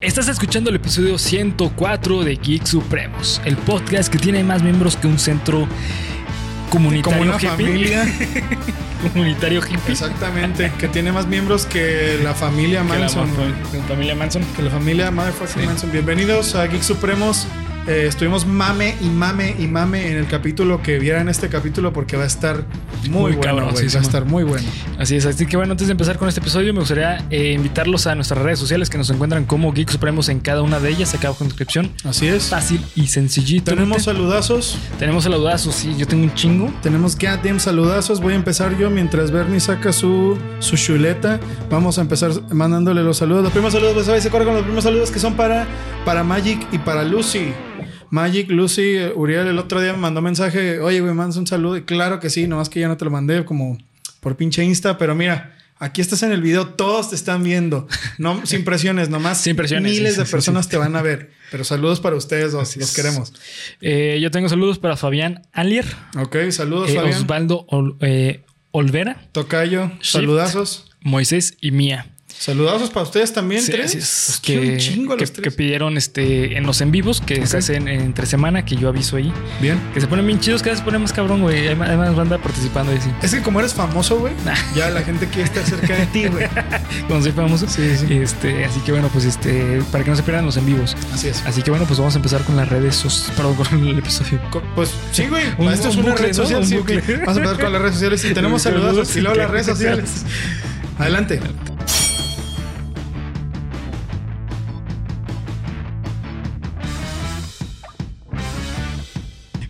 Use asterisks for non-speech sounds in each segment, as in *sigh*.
Estás escuchando el episodio 104 de Geek Supremos, el podcast que tiene más miembros que un centro comunitario Como una hippie. familia. *laughs* comunitario hippie. Exactamente. Que tiene más miembros que la familia Que la Manson. güey. ma- familia Manson. Que la familia Motherfucking Sí. Manson. Bienvenidos a Geek Supremos. Eh, estuvimos mame y mame y mame en el capítulo que vieran este capítulo porque va a estar muy, Muy bueno. güey. va a estar muy bueno. Así es, así que bueno, antes de empezar con este episodio, me gustaría eh, invitarlos a nuestras redes sociales que nos encuentran como Geek Supremos en cada una de ellas, acá abajo en descripción. Así es. Fácil y sencillito. Tenemos saludazos. Tenemos saludazos, sí, yo tengo un chingo. Tenemos goddamn saludazos. Voy a empezar yo mientras Bernie saca su, su chuleta. Vamos a empezar mandándole los saludos. Los primeros saludos, pues, se corre con los primeros saludos que son para, para Magic y para Lucy. Magic, Lucy, Uriel el otro día me mandó mensaje. Oye, güey, mandas un saludo. Y claro que sí, nomás que ya no te lo mandé como por pinche Insta. Pero mira, aquí estás en el video, todos te están viendo. No, *laughs* sin presiones, nomás. Sin presiones, Miles de personas te van a ver. Pero saludos para ustedes dos, los es. queremos. Eh, yo tengo saludos para Fabián Alier, Ok, saludos, eh, Fabián. Osvaldo Ol- eh, Olvera, Tocayo, Shift. saludazos. Moisés y Mía. Saludazos para ustedes también, Sí, tres. es, Pues, que, un chingo que- los que tres. pidieron este en los en vivos que se hacen entre semana, que yo aviso ahí. Bien. Que se ponen bien chidos, cada vez se pone más cabrón, güey. Hay más, hay más banda participando ahí, sí. Es que como eres famoso, güey, ya la gente quiere estar cerca de ti, güey. *laughs* Cuando soy famoso. Sí, sí. Este, así que bueno, pues este, para que no se pierdan los en vivos. Así es. Así que bueno, pues vamos a empezar con las redes, sos- perdón, con el episodio. Co- Pues sí, güey. Un- Esto es un una bucle, red social. Sí. Vamos a empezar con las redes sociales y tenemos *laughs* saludos y luego las redes *laughs* sociales. Adelante.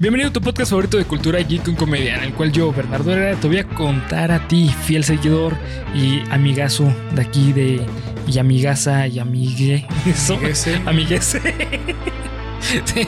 Bienvenido a tu podcast favorito de cultura geek con comedia, en el cual yo, Bernardo Herrera, te voy a contar a ti, fiel seguidor y amigazo de aquí de y amigaza y amigue. Eso. Amiguese. Amiguese. Sí,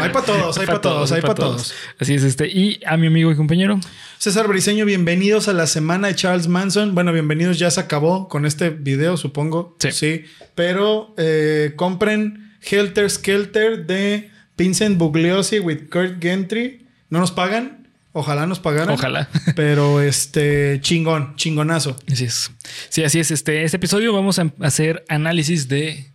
Hay pa' todos, hay pa' todos, hay pa' todos. Así es este. Y a mi amigo y compañero. César Briseño, bienvenidos a la semana de Charles Manson. Bueno, bienvenidos, ya se acabó con este video, supongo. Sí. Pero eh, compren Helter Skelter de Vincent Bugliosi with Kurt Gentry. ¿No nos pagan? Ojalá nos pagaran. Ojalá. *laughs* Pero este, chingón, chingonazo. Así es. Sí, así es. Este, este episodio vamos a hacer análisis de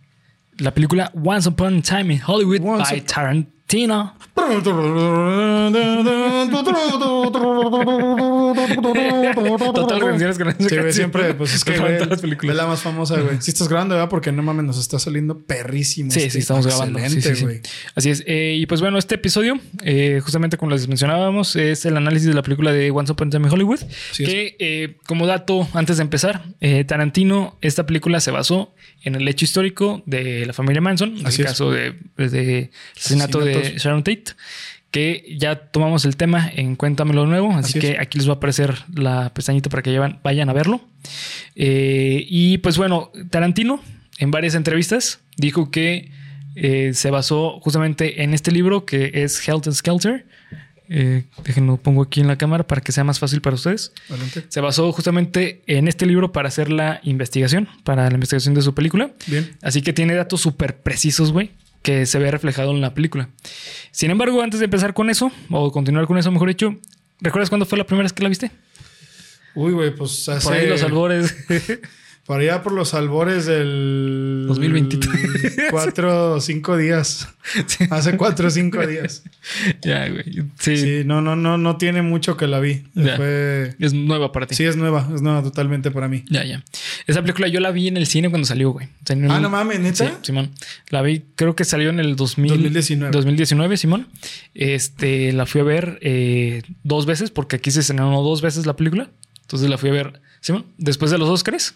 la película Once Upon a Time in Hollywood Once by Tarantino. *laughs* *laughs* Total canciones Sí, güey, canción. siempre, pues es que, *laughs* güey, todas las es películas. la más famosa, güey. *laughs* Si estás grabando, ¿verdad? Porque no mames, nos está saliendo perrísimo. Sí, este. sí, estamos grabando. Excelente, sí. Así es. Eh, y pues bueno, este episodio, eh, justamente como les mencionábamos, es el análisis de la película de Once Upon a Time in Hollywood. Es. que, eh, como dato, antes de empezar, Tarantino, esta película se basó en el hecho histórico de la familia Manson, en Así el es. caso de, de asesinato de. Sharon Tate. Que ya tomamos el tema en Cuéntamelo nuevo. Así, Así que es. aquí les va a aparecer la pestañita para que llevan- vayan a verlo. Eh, y pues bueno, Tarantino en varias entrevistas dijo que eh, se basó justamente en este libro que es Helter Skelter. Eh, déjenlo pongo aquí en la cámara para que sea más fácil para ustedes. Se basó justamente en este libro para hacer la investigación, para la investigación de su película. Bien. Así que tiene datos súper precisos, güey, que se ve reflejado en la película. Sin embargo, antes de empezar con eso, o continuar con eso, mejor dicho, ¿recuerdas cuándo fue la primera vez que la viste? Uy, güey, pues hace... Por ahí los albores. *laughs* Por allá por los albores del... 2023. Cuatro o cinco días. Hace cuatro o cinco días. ya, güey. Sí, Sí, no, no, no, no tiene mucho que la vi. Fue... Es nueva para ti. Sí, es nueva, es nueva totalmente para mí. Ya, ya. Esa película yo la vi en el cine cuando salió, güey. O sea, Ah, no mames, ¿neta? Sí, Simón. La vi, creo que salió en el 2000 2019. 2019, Simón. Este, la fui a ver eh, dos veces, porque aquí se estrenó dos veces la película. Entonces la fui a ver, Simón, después de los Oscars.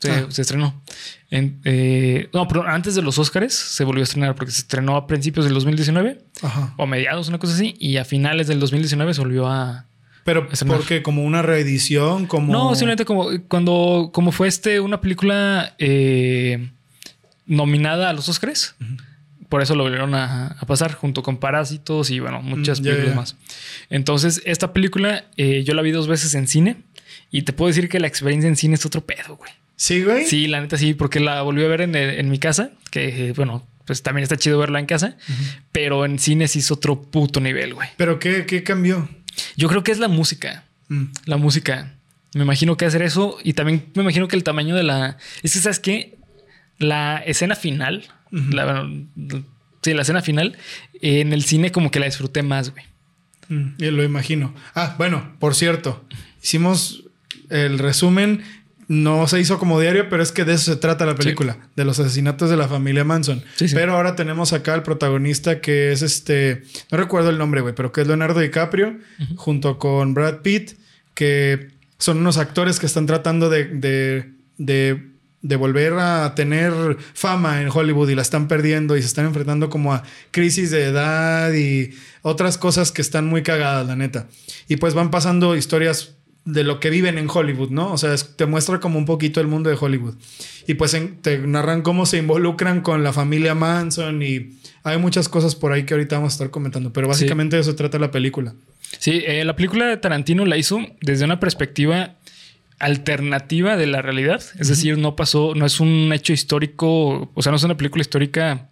Se, Ah. se estrenó. En, eh, no, pero antes de los Oscars se volvió a estrenar porque se estrenó a principios del 2019 Ajá. o mediados, una cosa así, y a finales del 2019 se volvió a, Pero porque como una reedición, como... No, simplemente como cuando como fue este una película eh, nominada a los Oscars. Por eso lo volvieron a, a pasar junto con Parásitos y bueno, muchas Mm, películas más. Entonces, esta película eh, yo la vi dos veces en cine y te puedo decir que la experiencia en cine es otro pedo, güey. Sí, güey. Sí, la neta sí, porque la volví a ver en, en mi casa, que eh, bueno, pues también está chido verla en casa, pero en cine sí es otro puto nivel, güey. Pero ¿qué, qué cambió? Yo creo que es la música. Mm. La música. Me imagino que hacer eso y también me imagino que el tamaño de la... Es que, ¿sabes qué? la escena final, la, sí, la escena final, en el cine como que la disfruté más, güey. Mm, lo imagino. Ah, bueno, por cierto, hicimos el resumen. No se hizo como diario, pero es que de eso se trata la película, de los asesinatos de la familia Manson. Pero ahora tenemos acá al protagonista que es este, no recuerdo el nombre, güey, pero que es Leonardo DiCaprio, junto con Brad Pitt, que son unos actores que están tratando de, de, de de volver a tener fama en Hollywood y la están perdiendo y se están enfrentando como a crisis de edad y otras cosas que están muy cagadas, la neta. Y pues van pasando historias de lo que viven en Hollywood, ¿no? O sea, te muestra como un poquito el mundo de Hollywood. Y pues te narran cómo se involucran con la familia Manson y hay muchas cosas por ahí que ahorita vamos a estar comentando, pero básicamente de eso trata la película. Sí, eh, la película de Tarantino la hizo desde una perspectiva alternativa de la realidad. Es decir, no pasó, no es un hecho histórico, o sea, no es una película histórica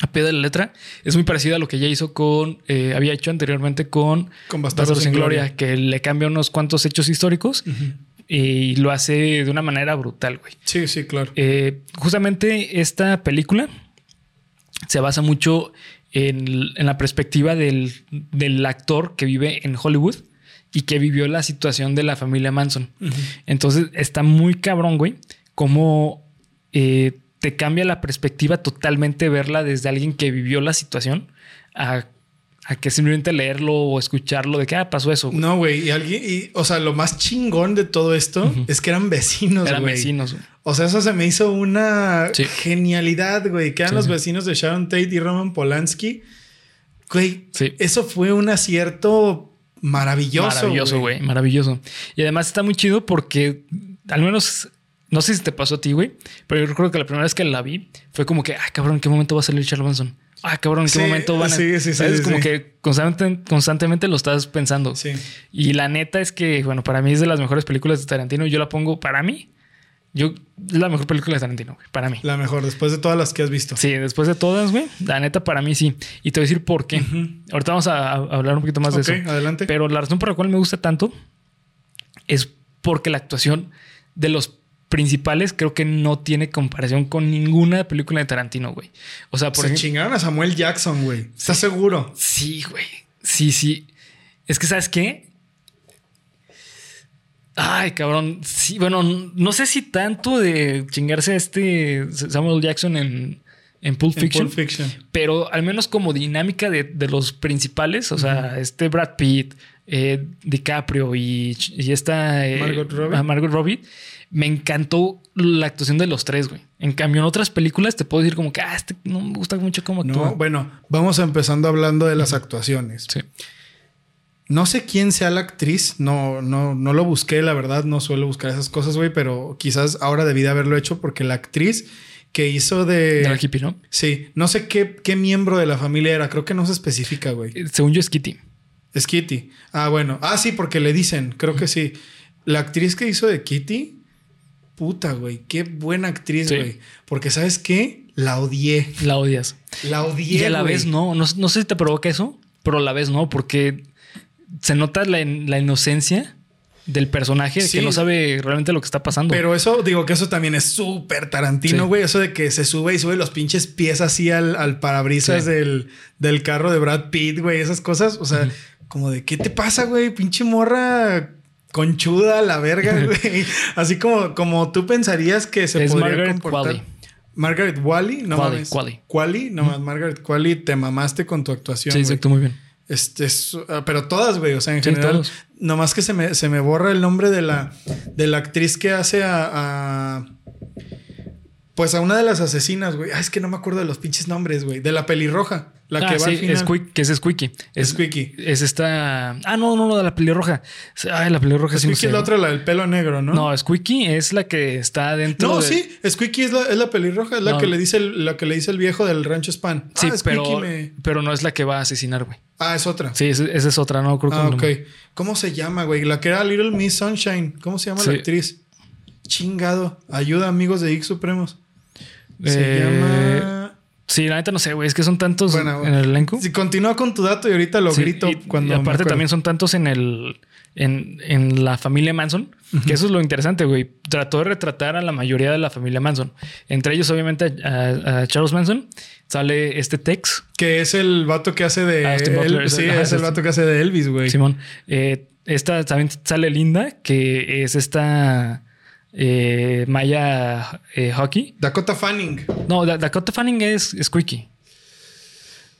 a pie de la letra. Es muy parecida a lo que ya hizo con, eh, había hecho anteriormente con, con Bastardos sin Gloria, que le cambia unos cuantos hechos históricos. Y lo hace de una manera brutal, güey. Sí, sí, claro. Eh, justamente esta película se basa mucho en, la perspectiva del, del, actor que vive en Hollywood y que vivió la situación de la familia Manson. Entonces está muy cabrón, güey, cómo eh, te cambia la perspectiva totalmente verla desde alguien que vivió la situación a, que simplemente leerlo o escucharlo de que ah, pasó eso. No, güey, y alguien, y, o sea, lo más chingón de todo esto es que eran vecinos, Eran vecinos. O sea, eso se me hizo una genialidad, güey. Que eran los vecinos de Sharon Tate y Roman Polanski. Güey, eso fue un acierto Maravilloso. Maravilloso, güey. Maravilloso. Y además está muy chido porque al menos no sé si te pasó a ti, güey, pero yo recuerdo que la primera vez que la vi fue como que, ah, cabrón, ¿en qué momento va a salir Charles Manson? Ah, cabrón, ¿en qué momento van a.? Sí, sí, sí. Es como que constantemente, constantemente lo estás pensando. Sí. Y la neta es que, bueno, para mí es de las mejores películas de Tarantino. Yo la pongo para mí yo, es la mejor película de Tarantino, güey, para mí. La mejor, después de todas las que has visto. Sí, después de todas, güey. La neta, para mí sí. Y te voy a decir por qué. Ahorita vamos a, hablar un poquito más de eso. adelante. Pero la razón por la cual me gusta tanto es porque la actuación de los principales creo que no tiene comparación con ninguna película de Tarantino, güey. O sea, por Se chingaron a Samuel Jackson, güey. ¿Estás seguro? Sí, güey. Sí, sí. Es que, ¿sabes qué? Ay, cabrón. Sí, bueno, no sé si tanto de chingarse a este Samuel Jackson en, en Pulp Fiction. Pero al menos como dinámica de, los principales, o sea, este Brad Pitt, eh, DiCaprio y, esta eh, Margot, Robbie. Margot Robbie. Me encantó la actuación de los tres, güey. En cambio, en otras películas te puedo decir como que ah, este no me gusta mucho cómo actúa. No, bueno, vamos empezando hablando de las actuaciones. Sí. No sé quién sea la actriz, no, no, no lo busqué, la verdad, no suelo buscar esas cosas, güey, pero quizás ahora debí de haberlo hecho porque la actriz que hizo de. De la hippie, ¿no? Sí, no sé qué, qué miembro de la familia era, creo que no se especifica, güey. Eh, según yo es Kitty. Es Kitty. Ah, bueno. Ah, sí, porque le dicen, creo que sí. La actriz que hizo de Kitty, puta, güey, qué buena actriz, güey. Porque, ¿sabes qué? La odié. La odias. La odié. Y a la vez no. no. No sé si te provoca eso, pero a la vez no, porque se nota la, inocencia del personaje que no sabe realmente lo que está pasando. Pero eso, digo que eso también es súper Tarantino, güey. Eso de que se sube y sube los pinches pies así al, parabrisas del, carro de Brad Pitt, güey. Esas cosas. O sea, como de, ¿qué te pasa, güey? Pinche morra conchuda, la verga, *laughs* güey. así como, como tú pensarías que se podría Margaret comportar. Margaret Wally, no Quali, Quali. Quali, no más, Margaret Quali, te mamaste con tu actuación. Sí, exacto, muy bien. Este, ah, pero todas, güey. O sea, en general. Nomás que se me, se me borra el nombre de la, de la actriz que hace a, Pues a una de las asesinas, güey. es que no me acuerdo de los pinches nombres, güey. De la pelirroja. La ah, que va al final. Es que es Squeaky. Es Squeaky. Es esta. Ah, no, no, no, de la pelirroja. Ay, la pelirroja Squeaky es la otra, la del pelo negro, ¿no? No, Squeaky es la que está dentro. No, sí. Squeaky es la, es la pelirroja, es la que le dice el, la que le dice el viejo del rancho Span. Sí, ah, pero, pero no es la que va a asesinar, güey. Ah, es otra. Sí, esa es otra, no creo que Ah, ok. ¿Cómo se llama, güey? La que era Little Miss Sunshine. ¿Cómo se llama la actriz? Chingado. Ayuda, amigos de X Supremos. Se eh, llama. Sí, la neta no sé, güey. Es que son tantos en el elenco. Si continúa con tu dato y ahorita lo grito cuando. Y aparte también son tantos en el. en, en la familia Manson, que eso es lo interesante, güey. Trató de retratar a la mayoría de la familia Manson. Entre ellos, obviamente, a, a Charles Manson. Sale este Tex. Que es el vato que hace de... Ah, Austin Butler, El- sí, ajá, es el sí, vato que hace de Elvis, güey. Simón. Eh, esta también sale Linda, que es esta eh, Maya eh, Hockey. Dakota Fanning. No, Da- Dakota Fanning es Squeaky.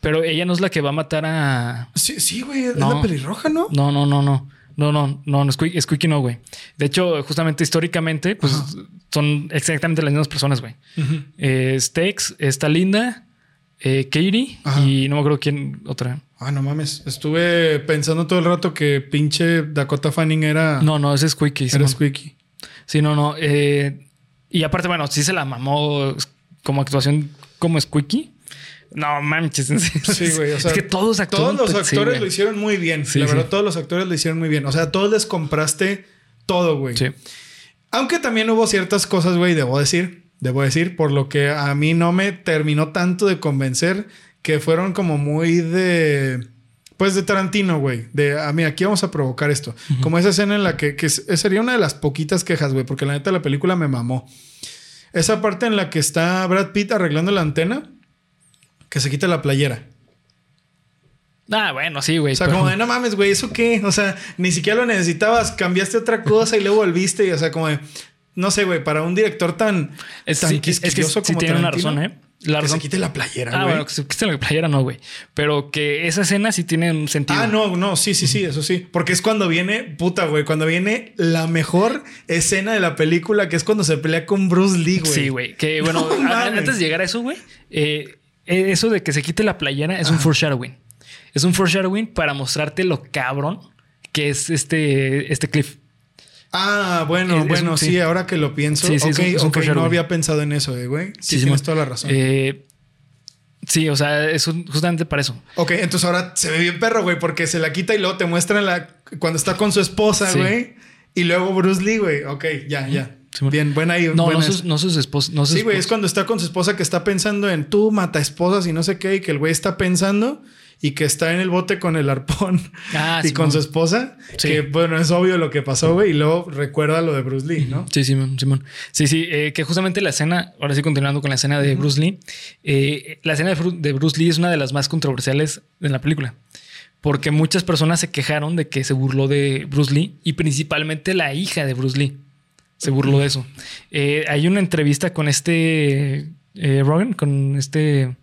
Pero ella no es la que va a matar a. Sí, sí, güey. Es No. la pelirroja, ¿no? No, no, no, no. No, no, no, no Squeaky, Squeaky no, güey. De hecho, justamente históricamente, pues son exactamente las mismas personas, güey. Ujú. Eh, Steaks, está Linda, eh, Katie Ajá. y no me acuerdo quién otra. Ah, no mames. Estuve pensando todo el rato que pinche Dakota Fanning era, No, no, ese es Squeaky. era. Squeaky. Sí, no, no. eh, y aparte, bueno, sí se la mamó como actuación como Squeaky. No manches. Sí, güey. O sea, es que todos. Todos los pues, sí, actores güey. lo hicieron muy bien. Sí, la sí. verdad, todos los actores lo hicieron muy bien. O sea, todos les compraste todo, güey. Sí. Aunque también hubo ciertas cosas, güey, debo decir. Debo decir, por lo que a mí no me terminó tanto de convencer que fueron como muy de. Pues de Tarantino, güey. De a mí, aquí vamos a provocar esto. Como esa escena en la que, que sería una de las poquitas quejas, güey, porque la neta la película me mamó. Esa parte en la que está Brad Pitt arreglando la antena, que se quita la playera. Ah, bueno, sí, güey. O sea, pero- como de no mames, güey, ¿eso qué? O sea, ni siquiera lo necesitabas, cambiaste otra cosa y luego volviste. Y, o sea, como de, no sé, güey, para un director tan, Es, tan sí, es que quisquilloso sí como tiene una razón, ¿eh? La que razón. se quite la playera, Ah, güey. bueno, que se quite la playera no, güey. Pero que esa escena sí tiene un sentido. Ah, no, no, sí, sí, sí, eso sí. Porque es cuando viene, puta, güey, cuando viene la mejor escena de la película, que es cuando se pelea con Bruce Lee, güey. Sí, güey. Que bueno, No a- mames. antes de llegar a eso, güey, eh, eso de que se quite la playera es un foreshadowing. Es un foreshadowing para mostrarte lo cabrón que es este, este cliff. Ah, bueno, Es- es bueno, un- sí. ahora que lo pienso. Sí, sí, ok, es un no había pensado en eso, eh, güey. Sí, Sí, tienes toda la razón. Eh, sí, o sea, es un- justamente para eso. Ok, entonces ahora se ve bien perro, güey, porque se la quita y luego te muestran la cuando está con su esposa, güey. Y luego Bruce Lee, güey. Ok, ya, ya. Bien, buena ahí. No, buena no sus, no sus. No sus Sí, güey, es cuando está con su esposa que está pensando en tú mata esposas y no sé qué, y que el güey está pensando y que está en el bote con el arpón *laughs* Ah, *laughs* y con su esposa. Sí. Que bueno, es obvio lo que pasó, güey, y luego recuerda lo de Bruce Lee, ¿no? Sí, Simón, Simón. Sí, sí, eh, que justamente la escena, ahora sí continuando con la escena de Bruce Lee, eh, la escena de, Bruce Lee es una de las más controversiales de la película. Porque muchas personas se quejaron de que se burló de Bruce Lee y principalmente la hija de Bruce Lee se burló de eso. Eh, hay una entrevista con este Rogan, con este...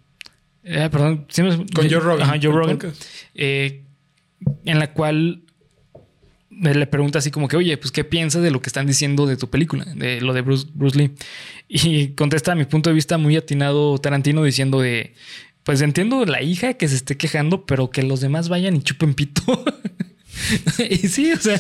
eh, perdón, Con Joe Rogan. Ajá, Joe Rogan eh, en la cual le pregunta así como que, oye, pues, ¿qué piensas de lo que están diciendo de tu película? De lo de Bruce, Bruce Lee. Y contesta a mi punto de vista muy atinado Tarantino diciendo de, pues entiendo la hija que se esté quejando, pero que los demás vayan y chupen pito. *laughs* *laughs* y sí, o sea...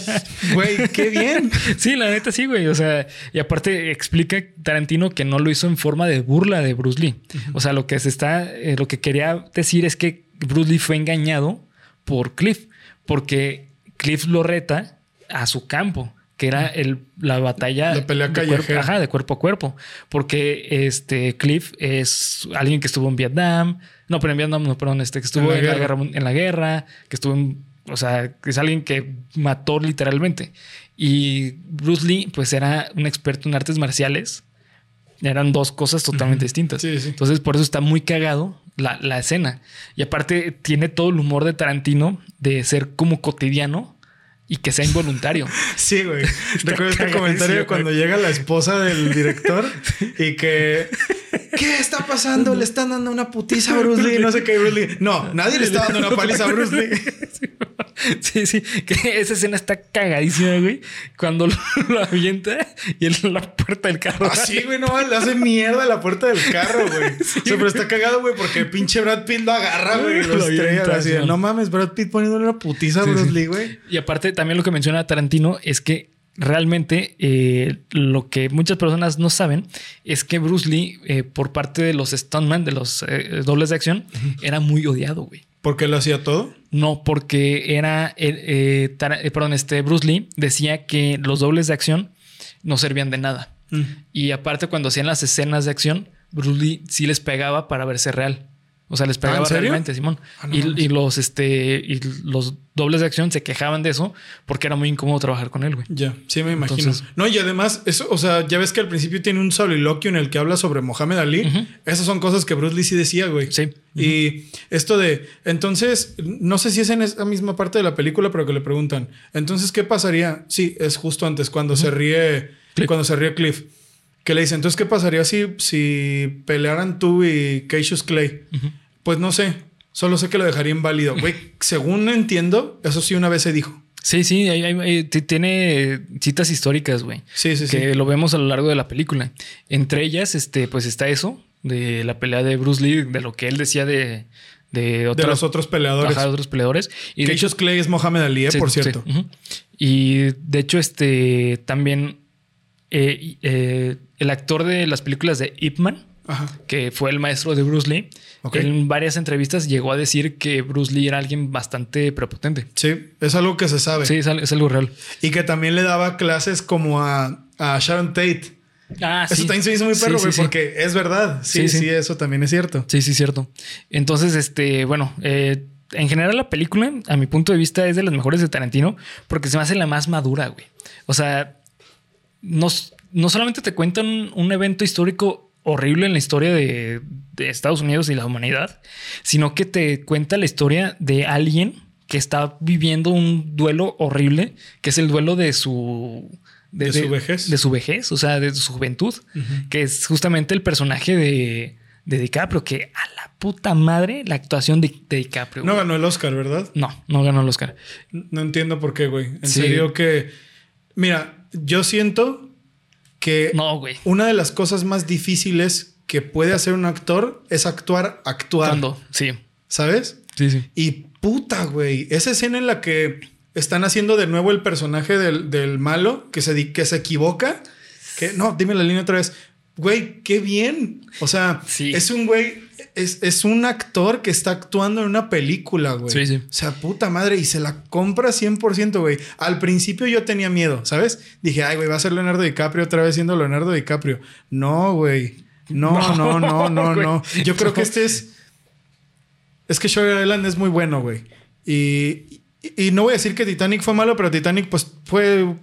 Güey, qué bien. *laughs* Sí, la neta sí, güey. O sea, y aparte explica Tarantino que no lo hizo en forma de burla de Bruce Lee. O sea, lo que se está, eh, lo que quería decir es que Bruce Lee fue engañado por Cliff, porque Cliff lo reta a su campo, que era el, la batalla La pelea de cuerpo, ajá, de cuerpo a cuerpo, porque este Cliff es alguien que estuvo en Vietnam, no, pero en Vietnam no, perdón, este que estuvo En la en la, guerra. en la guerra, que estuvo en, o sea, que es alguien que mató literalmente. Y Bruce Lee, pues era un experto en artes marciales. Eran dos cosas totalmente distintas. Sí, sí. Entonces, por eso está muy cagado la, la escena. Y aparte, tiene todo el humor de Tarantino de ser como cotidiano y que sea involuntario. *laughs* Sí, güey. Recuerdo este comentario cuando llega la esposa del director *laughs* y que. ¿Qué está pasando? Le están dando una putiza a Bruce Lee. No sé qué, Bruce Lee. No, nadie le está dando una paliza a Bruce Lee. *laughs* Sí, sí, que esa escena está cagadísima, güey. Cuando lo, lo avienta y en la puerta del carro. Así, güey, no, le hace mierda a la puerta del carro, güey. o sea, pero está cagado, güey, porque pinche Brad Pitt lo agarra, güey, y lo Lo estrella. avienta, Así de, sí. no mames, Brad Pitt poniéndole una putiza a Sí, Bruce sí. Lee, güey. Y aparte, también lo que menciona Tarantino es que realmente eh, lo que muchas personas no saben es que Bruce Lee, eh, por parte de los stuntman, de los eh, dobles de acción, era muy odiado, güey. ¿Por qué lo hacía todo? No, porque era, eh, perdón, este Bruce Lee decía que los dobles de acción no servían de nada. Y aparte, cuando hacían las escenas de acción, Bruce Lee sí les pegaba para verse real. O sea, les pegaba ¿Ah, realmente, Simón. Ah, no y, los este y los dobles de acción se quejaban de eso porque era muy incómodo trabajar con él, güey. Ya, sí me imagino. Entonces- no, y además, eso, o sea, ya ves que al principio tiene un soliloquio en el que habla sobre Mohamed Ali. Esas son cosas que Bruce Lee sí decía, güey. Sí. Y esto de, entonces, no sé si es en esa misma parte de la película, pero que le preguntan, entonces, ¿qué pasaría? Sí, es justo antes, cuando se ríe, Cliff. cuando se ríe Cliff. Que le dice, entonces, ¿qué pasaría si, si pelearan tú y Cassius Clay? Pues no sé, solo sé que lo dejaría inválido. *laughs* Güey, según entiendo, eso sí una vez se dijo. Sí, sí, hay- tiene citas históricas, güey. Sí, sí, sí. que lo vemos a lo largo de la película. Entre ellas, este, pues está eso de la pelea de Bruce Lee, de lo que él decía de, de los otros peleadores. ajá, de otros peleadores. Y de hecho, Cassius Clay es Mohamed Ali, eh, sí, por sí, cierto. Y de hecho, este también eh, eh, el actor de las películas de Ip Man, Ajá. que fue el maestro de Bruce Lee, en varias entrevistas llegó a decir que Bruce Lee era alguien bastante prepotente. Sí, es algo que se sabe. Sí, es, al- es algo real. Y que también le daba clases como a, a Sharon Tate. Ah, Eso también se hizo muy perro, Sí, porque es verdad. Sí, Sí, sí, sí. eso también es cierto. Sí, sí, cierto. Entonces, este, bueno, eh, en general la película, a mi punto de vista, es de las mejores de Tarantino porque se me hace la más madura, güey. O sea, no, no solamente te cuentan un evento histórico horrible en la historia de, de Estados Unidos y la humanidad, sino que te cuenta la historia de alguien que está viviendo un duelo horrible, que es el duelo de su... De su vejez. De su vejez, o sea, de su juventud, que es justamente el personaje de, de DiCaprio, que a la puta madre la actuación de, de DiCaprio. No güey. ganó el Oscar, ¿verdad? no, no ganó el Oscar. No entiendo por qué, güey. En Sí. serio que... Mira, yo siento que No, güey. una de las cosas más difíciles que puede hacer un actor es actuar. ¿Cuándo? Sí, ¿Sabes? sí, sí. Y puta, güey. Esa escena en la que están haciendo de nuevo el personaje del, del malo que se, que se equivoca. Que no, dime la línea otra vez. Güey, qué bien. O sea, Sí. es un güey, es, es un actor que está actuando en una película, güey. Sí, sí. O sea, puta madre, y se la compra 100%, güey. Al principio yo tenía miedo, ¿sabes? Dije, ay, güey, va a ser Leonardo DiCaprio otra vez siendo Leonardo DiCaprio. No, güey. No, no, no, no, no. *laughs* Yo creo que este es. Es que Shutter Island es muy bueno, güey. Y, y, y no voy a decir que Titanic fue malo, pero Titanic, pues, fue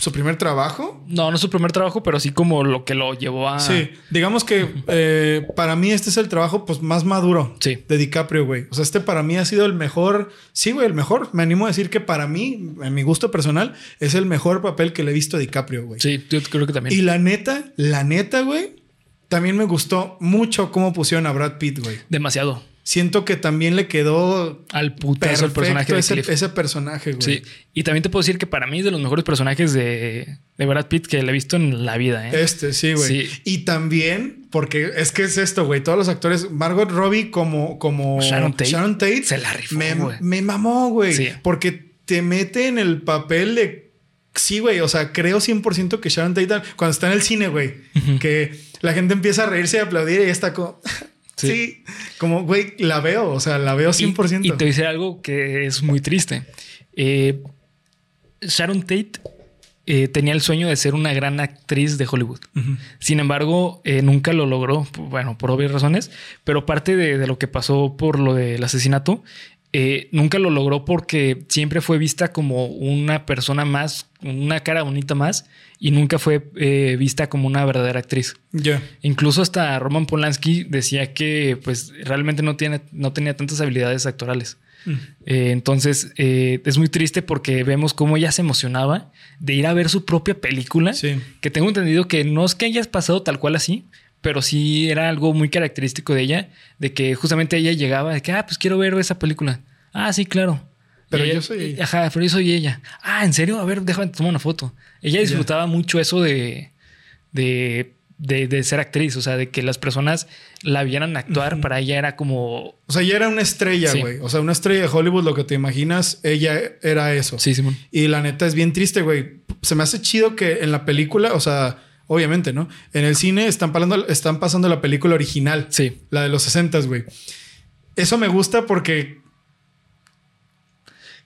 su primer trabajo. No, no su primer trabajo, pero sí como lo que lo llevó a. Sí, digamos que eh, para mí este es el trabajo pues más maduro Sí. de DiCaprio, güey. O sea, este para mí ha sido el mejor, sí, güey, el mejor. Me animo a decir que para mí, en mi gusto personal, es el mejor papel que le he visto a DiCaprio, güey. Sí, yo creo que también. Y la neta, la neta, güey, también me gustó mucho cómo pusieron a Brad Pitt, güey. Demasiado. Siento que también le quedó Al putazo el personaje de ese, ese personaje, güey. Sí. Y también te puedo decir que para mí es de los mejores personajes de, de Brad Pitt que le he visto en la vida, ¿eh? Este, sí, güey. Sí. Y también, porque es que es esto, güey. Todos los actores, Margot Robbie como, como Sharon Tate. Tate, Se la rifó, me, güey. me mamó, güey. Sí. Porque te mete en el papel de. Sí, güey. O sea, creo 100% que Sharon Tate, cuando está en el cine, güey, que la gente empieza a reírse y aplaudir y está como. Sí. Sí. como, güey, la veo. O sea, la veo 100%. Y, y te dice algo que es muy triste. Eh, Sharon Tate eh, tenía el sueño de ser una gran actriz de Hollywood. Sin embargo, eh, nunca lo logró, bueno, por obvias razones, pero parte de, de lo que pasó por lo del asesinato, eh, nunca lo logró porque siempre fue vista como una persona más, una cara bonita más, y nunca fue eh, vista como una verdadera actriz. Ya. Incluso hasta Roman Polanski decía que pues realmente no, tiene, no tenía tantas habilidades actorales. Mm. Eh, entonces es muy triste porque vemos cómo ella se emocionaba de ir a ver su propia película. Sí. Que tengo entendido que no es que hayas pasado tal cual así, pero sí era algo muy característico de ella, de que justamente ella llegaba de que, ah, pues quiero ver esa película. Ah, sí, claro. Pero ella- yo soy ella. Ajá, pero yo soy ella. Ah, ¿en serio? A ver, déjame tomar una foto. Ella disfrutaba mucho eso de, de, de, de ser actriz, o sea, de que las personas la vieran actuar, para ella era como... O sea, ella era una estrella, Sí. güey. O sea, una estrella de Hollywood, lo que te imaginas, ella era eso. Sí, Simón. Y la neta es bien triste, güey. Se me hace chido que en la película, o sea, obviamente, ¿no? En el cine están pasando, están pasando la película original. Sí. La de los 60, güey. Eso me gusta porque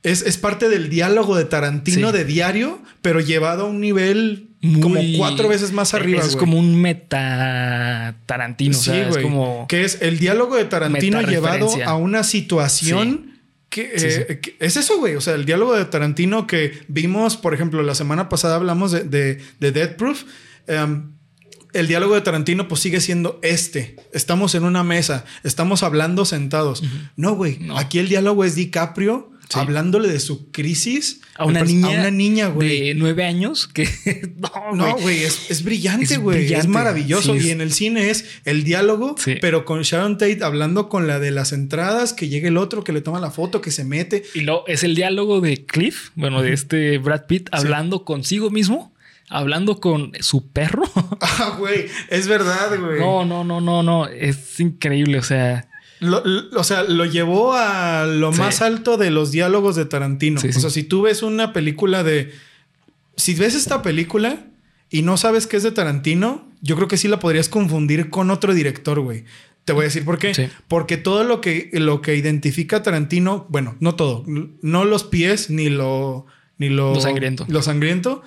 es, es parte del diálogo de Tarantino Sí. de diario, pero llevado a un nivel como cuatro veces más arriba. Es como un meta Tarantino. Sí, güey. Es como que es el diálogo de Tarantino llevado a una situación. Eh, que, es eso, güey. O sea, el diálogo de Tarantino que vimos, por ejemplo, la semana pasada hablamos de, de, Dead Proof. Em, el diálogo de Tarantino pues sigue siendo este. Estamos en una mesa, estamos hablando sentados. No, güey. Aquí el diálogo es DiCaprio hablándole de su crisis a una niña, a una niña, güey. De nueve años que *laughs* no, güey, es, brillante, güey. Es, maravilloso. y en el cine es el diálogo, pero con Sharon Tate hablando con la de las entradas, que llega el otro, que le toma la foto, que se mete. Y lo es el diálogo de Cliff, bueno, de este Brad Pitt hablando consigo mismo hablando con su perro. *laughs* Ah, güey, es verdad, güey. No, no, no, no, no, es increíble, o sea, o sea, lo llevó a lo más alto de los diálogos de Tarantino. o sea, si tú ves una película de. Si ves esta película y no sabes que es de Tarantino, yo creo que sí la podrías confundir con otro director, güey. Te voy a decir por qué. Porque todo lo que, lo que identifica a Tarantino, bueno, no todo, no los pies ni lo. Ni lo, sangriento. Lo sangriento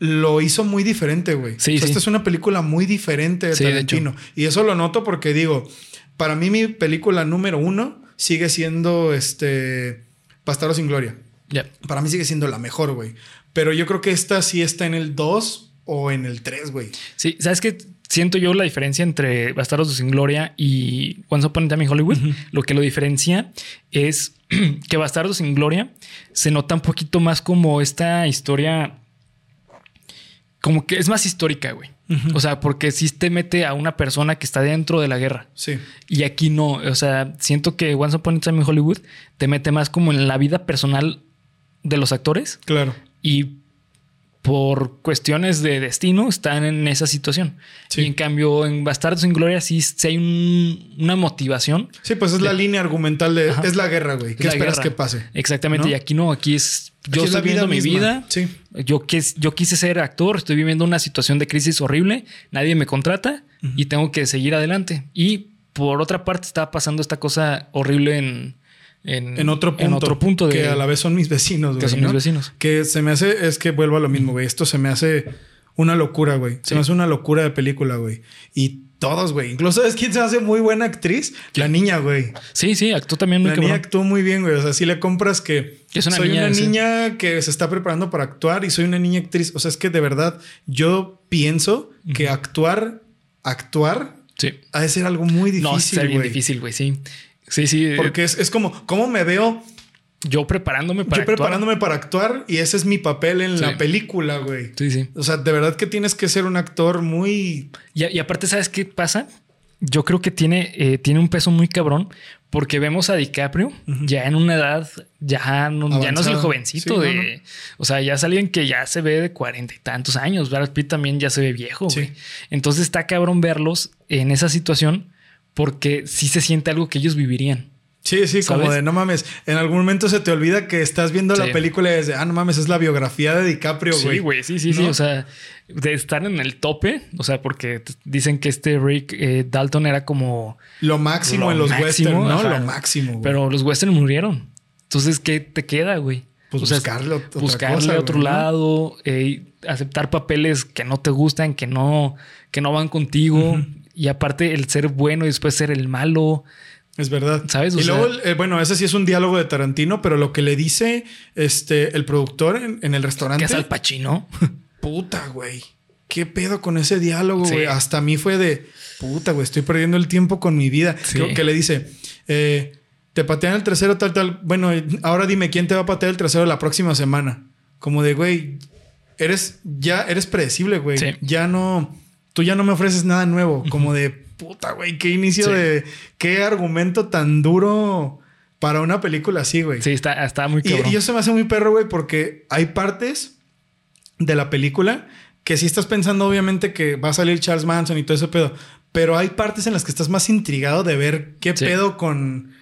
lo hizo muy diferente, güey. Sí, Esta es una película muy diferente de Tarantino. y eso lo noto porque digo, para mí mi película número uno sigue siendo este Bastardo sin Gloria. Para mí sigue siendo la mejor, güey. Pero yo creo que esta sí está en el 2 o en el 3, güey. Sí, ¿sabes qué? Siento yo la diferencia entre Bastardos sin Gloria y Once Upon a Time in Hollywood. Lo que lo diferencia es *clears throat* que Bastardos sin Gloria se nota un poquito más como esta historia como que es más histórica, güey. O sea, porque sí te mete a una persona que está dentro de la guerra. Sí. Y aquí no. O sea, siento que Once Upon a Time in Hollywood te mete más como en la vida personal de los actores. Claro. Y por cuestiones de destino están en esa situación. Y en cambio, en Bastardos sin Gloria sí, hay una motivación. Sí, pues es la línea argumental de es la guerra, güey. ¿Qué esperas que pase? Exactamente. Y aquí no, aquí es yo estoy viviendo mi vida. Sí. Yo, yo quise ser actor, estoy viviendo una situación de crisis horrible, nadie me contrata y tengo que seguir adelante. Y por otra parte, está pasando esta cosa horrible en, en, otro punto. En otro punto de, que a la vez son mis vecinos, güey. Que son mis vecinos. Que se me hace, es que vuelvo a lo mismo, güey. Esto se me hace una locura, güey. Se me hace una locura de película, güey. Y todos, güey. Incluso es quien se hace muy buena actriz. La niña, güey. Sí, sí, actuó también muy La niña actuó muy bien, güey. O sea, si le compras que es una soy niña, una niña que se está preparando para actuar y soy una niña actriz. O sea, es que de verdad yo pienso que actuar, actuar, sí. ha de ser algo muy difícil. No, es bien difícil, güey. Sí. Sí, sí. Porque es, es como, ¿cómo me veo yo preparándome para Yo preparándome para actuar y ese es mi papel en la película, güey. Sí, sí. O sea, de verdad que tienes que ser un actor muy... Y, aparte, ¿sabes qué pasa? Yo creo que tiene, eh, tiene un peso muy cabrón porque vemos a DiCaprio ya en una edad, ya no, ya no es el jovencito de... O sea, ya es alguien que ya se ve de cuarenta y tantos años. Brad Pitt también ya se ve viejo, güey. Entonces está cabrón verlos en esa situación porque sí se siente algo que ellos vivirían. Sí, sí, como de no mames. En algún momento se te olvida que estás viendo la película y desde, ah, no mames, es la biografía de DiCaprio, güey. Sí, güey, sí, sí, sí. O sea, de estar en el tope, o sea, porque dicen que este Rick eh, Dalton era como. Lo máximo en los westerns, ¿no? lo máximo. Pero los westerns murieron. Entonces, ¿qué te queda, güey? Pues buscarle, otra buscarle otro lado, eh, aceptar papeles que no te gustan, que no, que no van contigo. Y aparte, el ser bueno y después ser el malo. Es verdad. ¿Sabes? y luego, eh, bueno, ese sí es un diálogo de Tarantino, pero lo que le dice este, el productor en, el restaurante. Que es al Pachino. *laughs* Puta, güey. ¿Qué pedo con ese diálogo, güey? Hasta a mí fue de puta, güey, estoy perdiendo el tiempo con mi vida. Creo que le dice, eh, te patean el trasero, tal, tal. Bueno, ahora dime quién te va a patear el trasero la próxima semana. Como de, güey, eres, ya eres predecible, güey. Ya no, tú ya no me ofreces nada nuevo. Como de, puta, güey, qué inicio de. Qué argumento tan duro para una película así, güey. Sí, está, está muy cabrón. Y, y eso me hace muy perro, güey, porque hay partes de la película que sí estás pensando, obviamente, que va a salir Charles Manson y todo ese pedo. Pero hay partes en las que estás más intrigado de ver qué pedo con,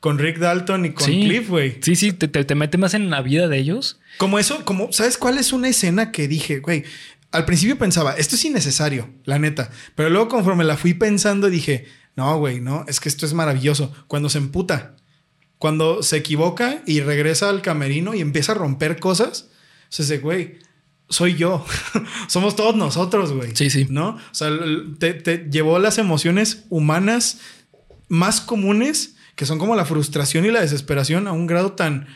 con Rick Dalton y con Cliff, güey. Sí, sí, te, te, te, mete más en la vida de ellos. Como eso, como, ¿sabes cuál es una escena que dije, güey? Al principio pensaba, esto es innecesario, la neta. Pero luego conforme la fui pensando dije, no, güey, no, es que esto es maravilloso. Cuando se emputa, cuando se equivoca y regresa al camerino y empieza a romper cosas, se dice, güey, soy yo. *laughs* Somos todos nosotros, güey. Sí, sí. ¿No? O sea, te, te llevó las emociones humanas más comunes, que son como la frustración y la desesperación, a un grado tan,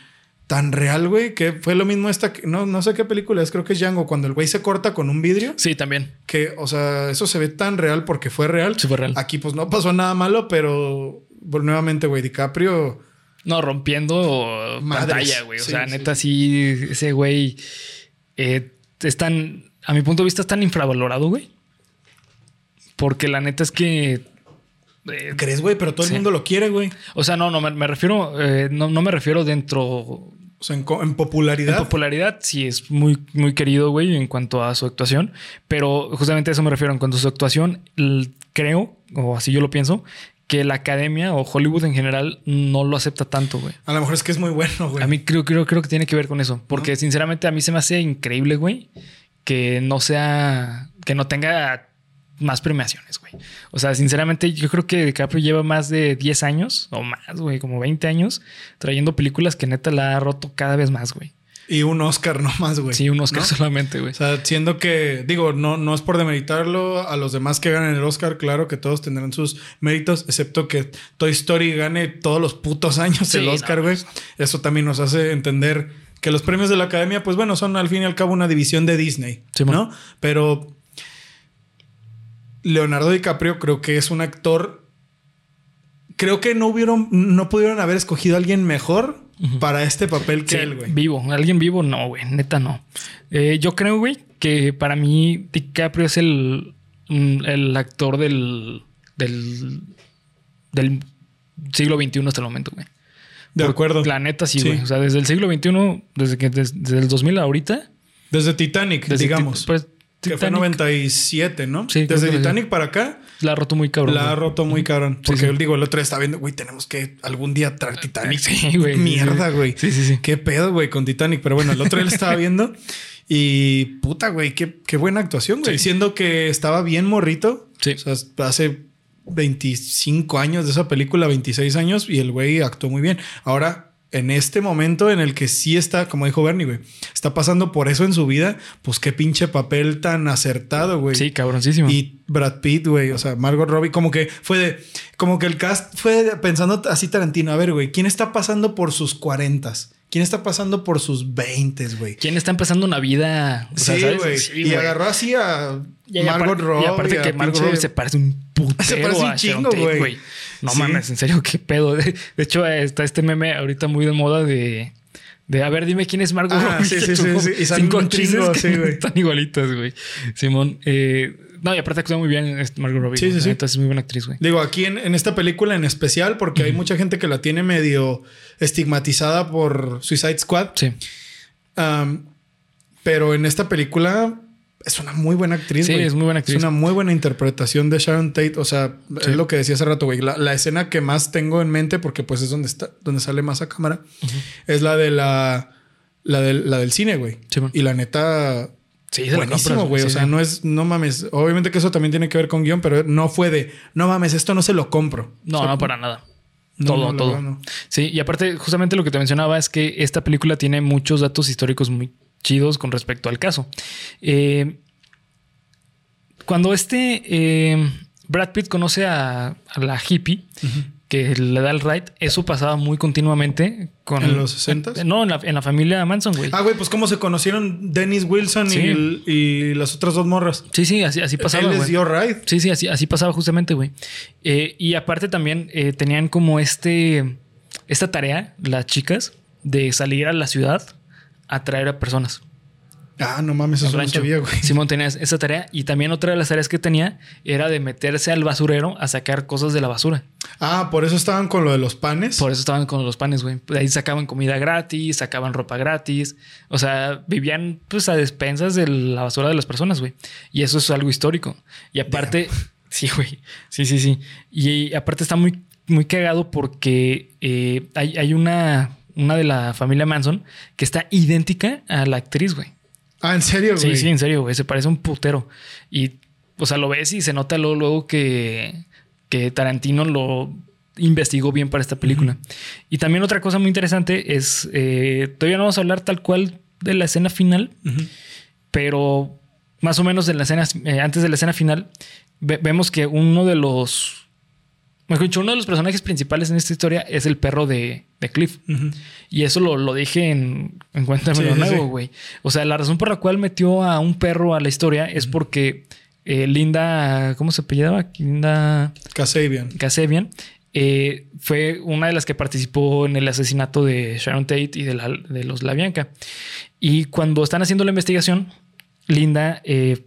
tan real, güey, que fue lo mismo esta, no, no sé qué película es, creo que es Django, cuando el güey se corta con un vidrio. Sí, también. Que, o sea, eso se ve tan real porque fue real. Sí, fue real. Aquí pues no pasó nada malo, pero pues, nuevamente, güey, DiCaprio... No, rompiendo Madres. pantalla, güey. O Sí, sea, neta, sí, ese güey eh, es tan, a mi punto de vista, es tan infravalorado, güey. Porque la neta es que. eh, ¿Crees, güey? Pero todo el mundo lo quiere, güey. o sea, no, no, me, me refiero, eh, no, no me refiero dentro. O sea, en, co- en En popularidad. popularidad, sí es muy, muy querido, güey, en cuanto a su actuación. Pero justamente a eso me refiero. En cuanto a su actuación, creo, o así yo lo pienso, que la academia o Hollywood en general no lo acepta tanto, güey. a lo mejor es que es muy bueno, güey. A mí creo, creo, creo que tiene que ver con eso. Porque sinceramente a mí se me hace increíble, güey, que no sea, que no tenga más premiaciones, güey. O sea, sinceramente yo creo que DiCaprio lleva más de 10 años o más, güey, como 20 años trayendo películas que neta la ha roto cada vez más, güey. Y un Oscar nomás, güey. Sí, un Oscar ¿No? solamente, güey. O sea, siendo que, digo, no, no es por demeritarlo a los demás que ganan el Oscar, claro que todos tendrán sus méritos, excepto que Toy Story gane todos los putos años Sí, el Oscar, no, güey. Eso también nos hace entender que los premios de la academia, pues bueno, son al fin y al cabo una división de Disney, Sí, ¿no? Pero Leonardo DiCaprio creo que es un actor. Creo que no hubieron, no pudieron haber escogido a alguien mejor para este papel que Sí, él, güey. vivo. Alguien vivo, no, güey. Neta, no. Eh, yo creo, güey, que para mí DiCaprio es el, mm, el actor del, del, del siglo XXI hasta el momento, güey. De Por- acuerdo. La neta, sí, Sí. güey. O sea, desde el siglo XXI, desde que desde, desde el 2000 a ahorita. Desde Titanic, Desde digamos. Ti- pues, que fue Titanic 97, ¿no? Sí, Desde sí. Titanic para acá La ha roto muy cabrón. la ha roto muy cabrón. Porque sí. yo digo, el otro estaba viendo, güey, tenemos que algún día traer Titanic. Sí, güey. Mierda, güey. Sí, sí, sí. Qué pedo, güey, con Titanic. Pero bueno, el otro lo estaba viendo *laughs* y puta, güey, qué, qué buena actuación, güey. Sí. Siendo que estaba bien morrito. Sí. O sea, hace 25 años de esa película, 26 años, y el güey actuó muy bien. Ahora, en este momento en el que sí está, como dijo Bernie, güey, está pasando por eso en su vida, pues qué pinche papel tan acertado, güey. Sí, cabroncísimo. Y Brad Pitt, güey, o sea, Margot Robbie, como que fue de, como que el cast fue pensando así Tarantino, a ver, güey, ¿quién está pasando por sus cuarentas? ¿Quién está pasando por sus veintes, güey? ¿Quién está empezando una vida? O Sí, güey. Sí, y agarró así a Y Margot aparte, Robbie. Y aparte que Margot Robbie se parece un putero Se parece un chingo, güey. No Sí. mames, en serio, *laughs* qué pedo. De, de hecho, está este meme ahorita muy de moda de... De, a ver, dime quién es Margot Ah, Robbie. sí, *laughs* sí, sí. Y salen cinco chingo, que sí, güey. están igualitas, güey. Simón. eh, no, y aparte actúa muy bien Margot Robbie. Sí, sí, sí. neta es muy buena actriz, güey. Digo, aquí en, en esta película en especial, porque hay mucha gente que la tiene medio estigmatizada por Suicide Squad. Sí. Um, pero en esta película es una muy buena actriz. Sí, es muy buena actriz. Es una muy buena interpretación de Sharon Tate. O sea, Sí. es lo que decía hace rato, güey. La, la escena que más tengo en mente, porque pues es donde está, donde sale más a cámara, es la de la, la, del, la del cine, güey. Sí, y la neta. Sí, Buenísimo, güey. sí, o sea, no es, no mames. Obviamente que eso también tiene que ver con guion, pero no fue de, no mames, esto no se lo compro. No, O sea, no, para nada. no, todo, no, todo. verdad, no. Sí, y aparte, justamente lo que te mencionaba es que esta película tiene muchos datos históricos muy chidos con respecto al caso. Eh, cuando este eh, Brad Pitt conoce a, a la hippie que le da el ride, eso pasaba muy continuamente con ¿En los 60s? No, en la, en la familia Manson, güey. Ah, güey, pues cómo se conocieron Dennis Wilson Sí. y, el- y las otras dos morras. Sí, sí, así, así pasaba. Él les güey. dio ride. Sí, sí, así, así pasaba justamente, güey. Eh, y aparte también tenían como este, esta tarea, las chicas, de salir a la ciudad a traer a personas. Ah, no mames, eso no sabía, güey. Simón tenía esa tarea y también otra de las tareas que tenía era de meterse al basurero a sacar cosas de la basura. Ah, por eso estaban con lo de los panes. Por eso estaban con los panes, güey. De ahí sacaban comida gratis, sacaban ropa gratis. O sea, vivían pues a despensas de la basura de las personas, güey. Y eso es algo histórico. Y aparte, *laughs* sí, güey. Sí, sí, sí. Y aparte está muy, muy cagado porque eh, hay, hay una, una de la familia Manson que está idéntica a la actriz, güey. Ah, ¿en serio, güey? Sí, sí, en serio, güey. Se parece un putero. Y, o sea, lo ves y se nota luego, luego que, que Tarantino lo investigó bien para esta película. Y también otra cosa muy interesante es, eh, todavía no vamos a hablar tal cual de la escena final, pero más o menos en la escena, eh, antes de la escena final, ve- vemos que uno de los. Mejor dicho, uno de los personajes principales en esta historia es el perro de, de Cliff. Y eso lo, lo dije en, en Cuéntame Sí, lo sí, nuevo, sí. güey. O sea, la razón por la cual metió a un perro a la historia es porque eh, Linda, ¿cómo se apellidaba? Linda Kasabian. Kasabian eh, fue una de las que participó en el asesinato de Sharon Tate y de, la- de los La Bianca. Y cuando están haciendo la investigación, Linda eh,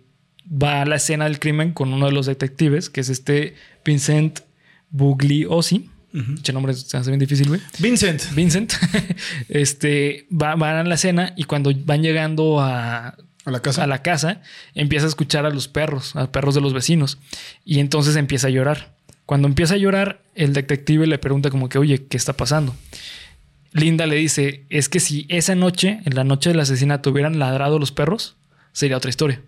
va a la escena del crimen con uno de los detectives, que es este Vincent Bugliosi. Ujú. Che nombre se hace bien difícil, güey. Vincent. Vincent, *laughs* este, va- van a la cena y cuando van llegando a, A la casa. a la casa, empieza a escuchar a los perros, a perros de los vecinos. Y entonces empieza a llorar. Cuando empieza a llorar, el detective le pregunta como que, oye, ¿qué está pasando? Linda le dice, es que si esa noche, en la noche del asesinato, hubieran ladrado los perros, sería otra historia.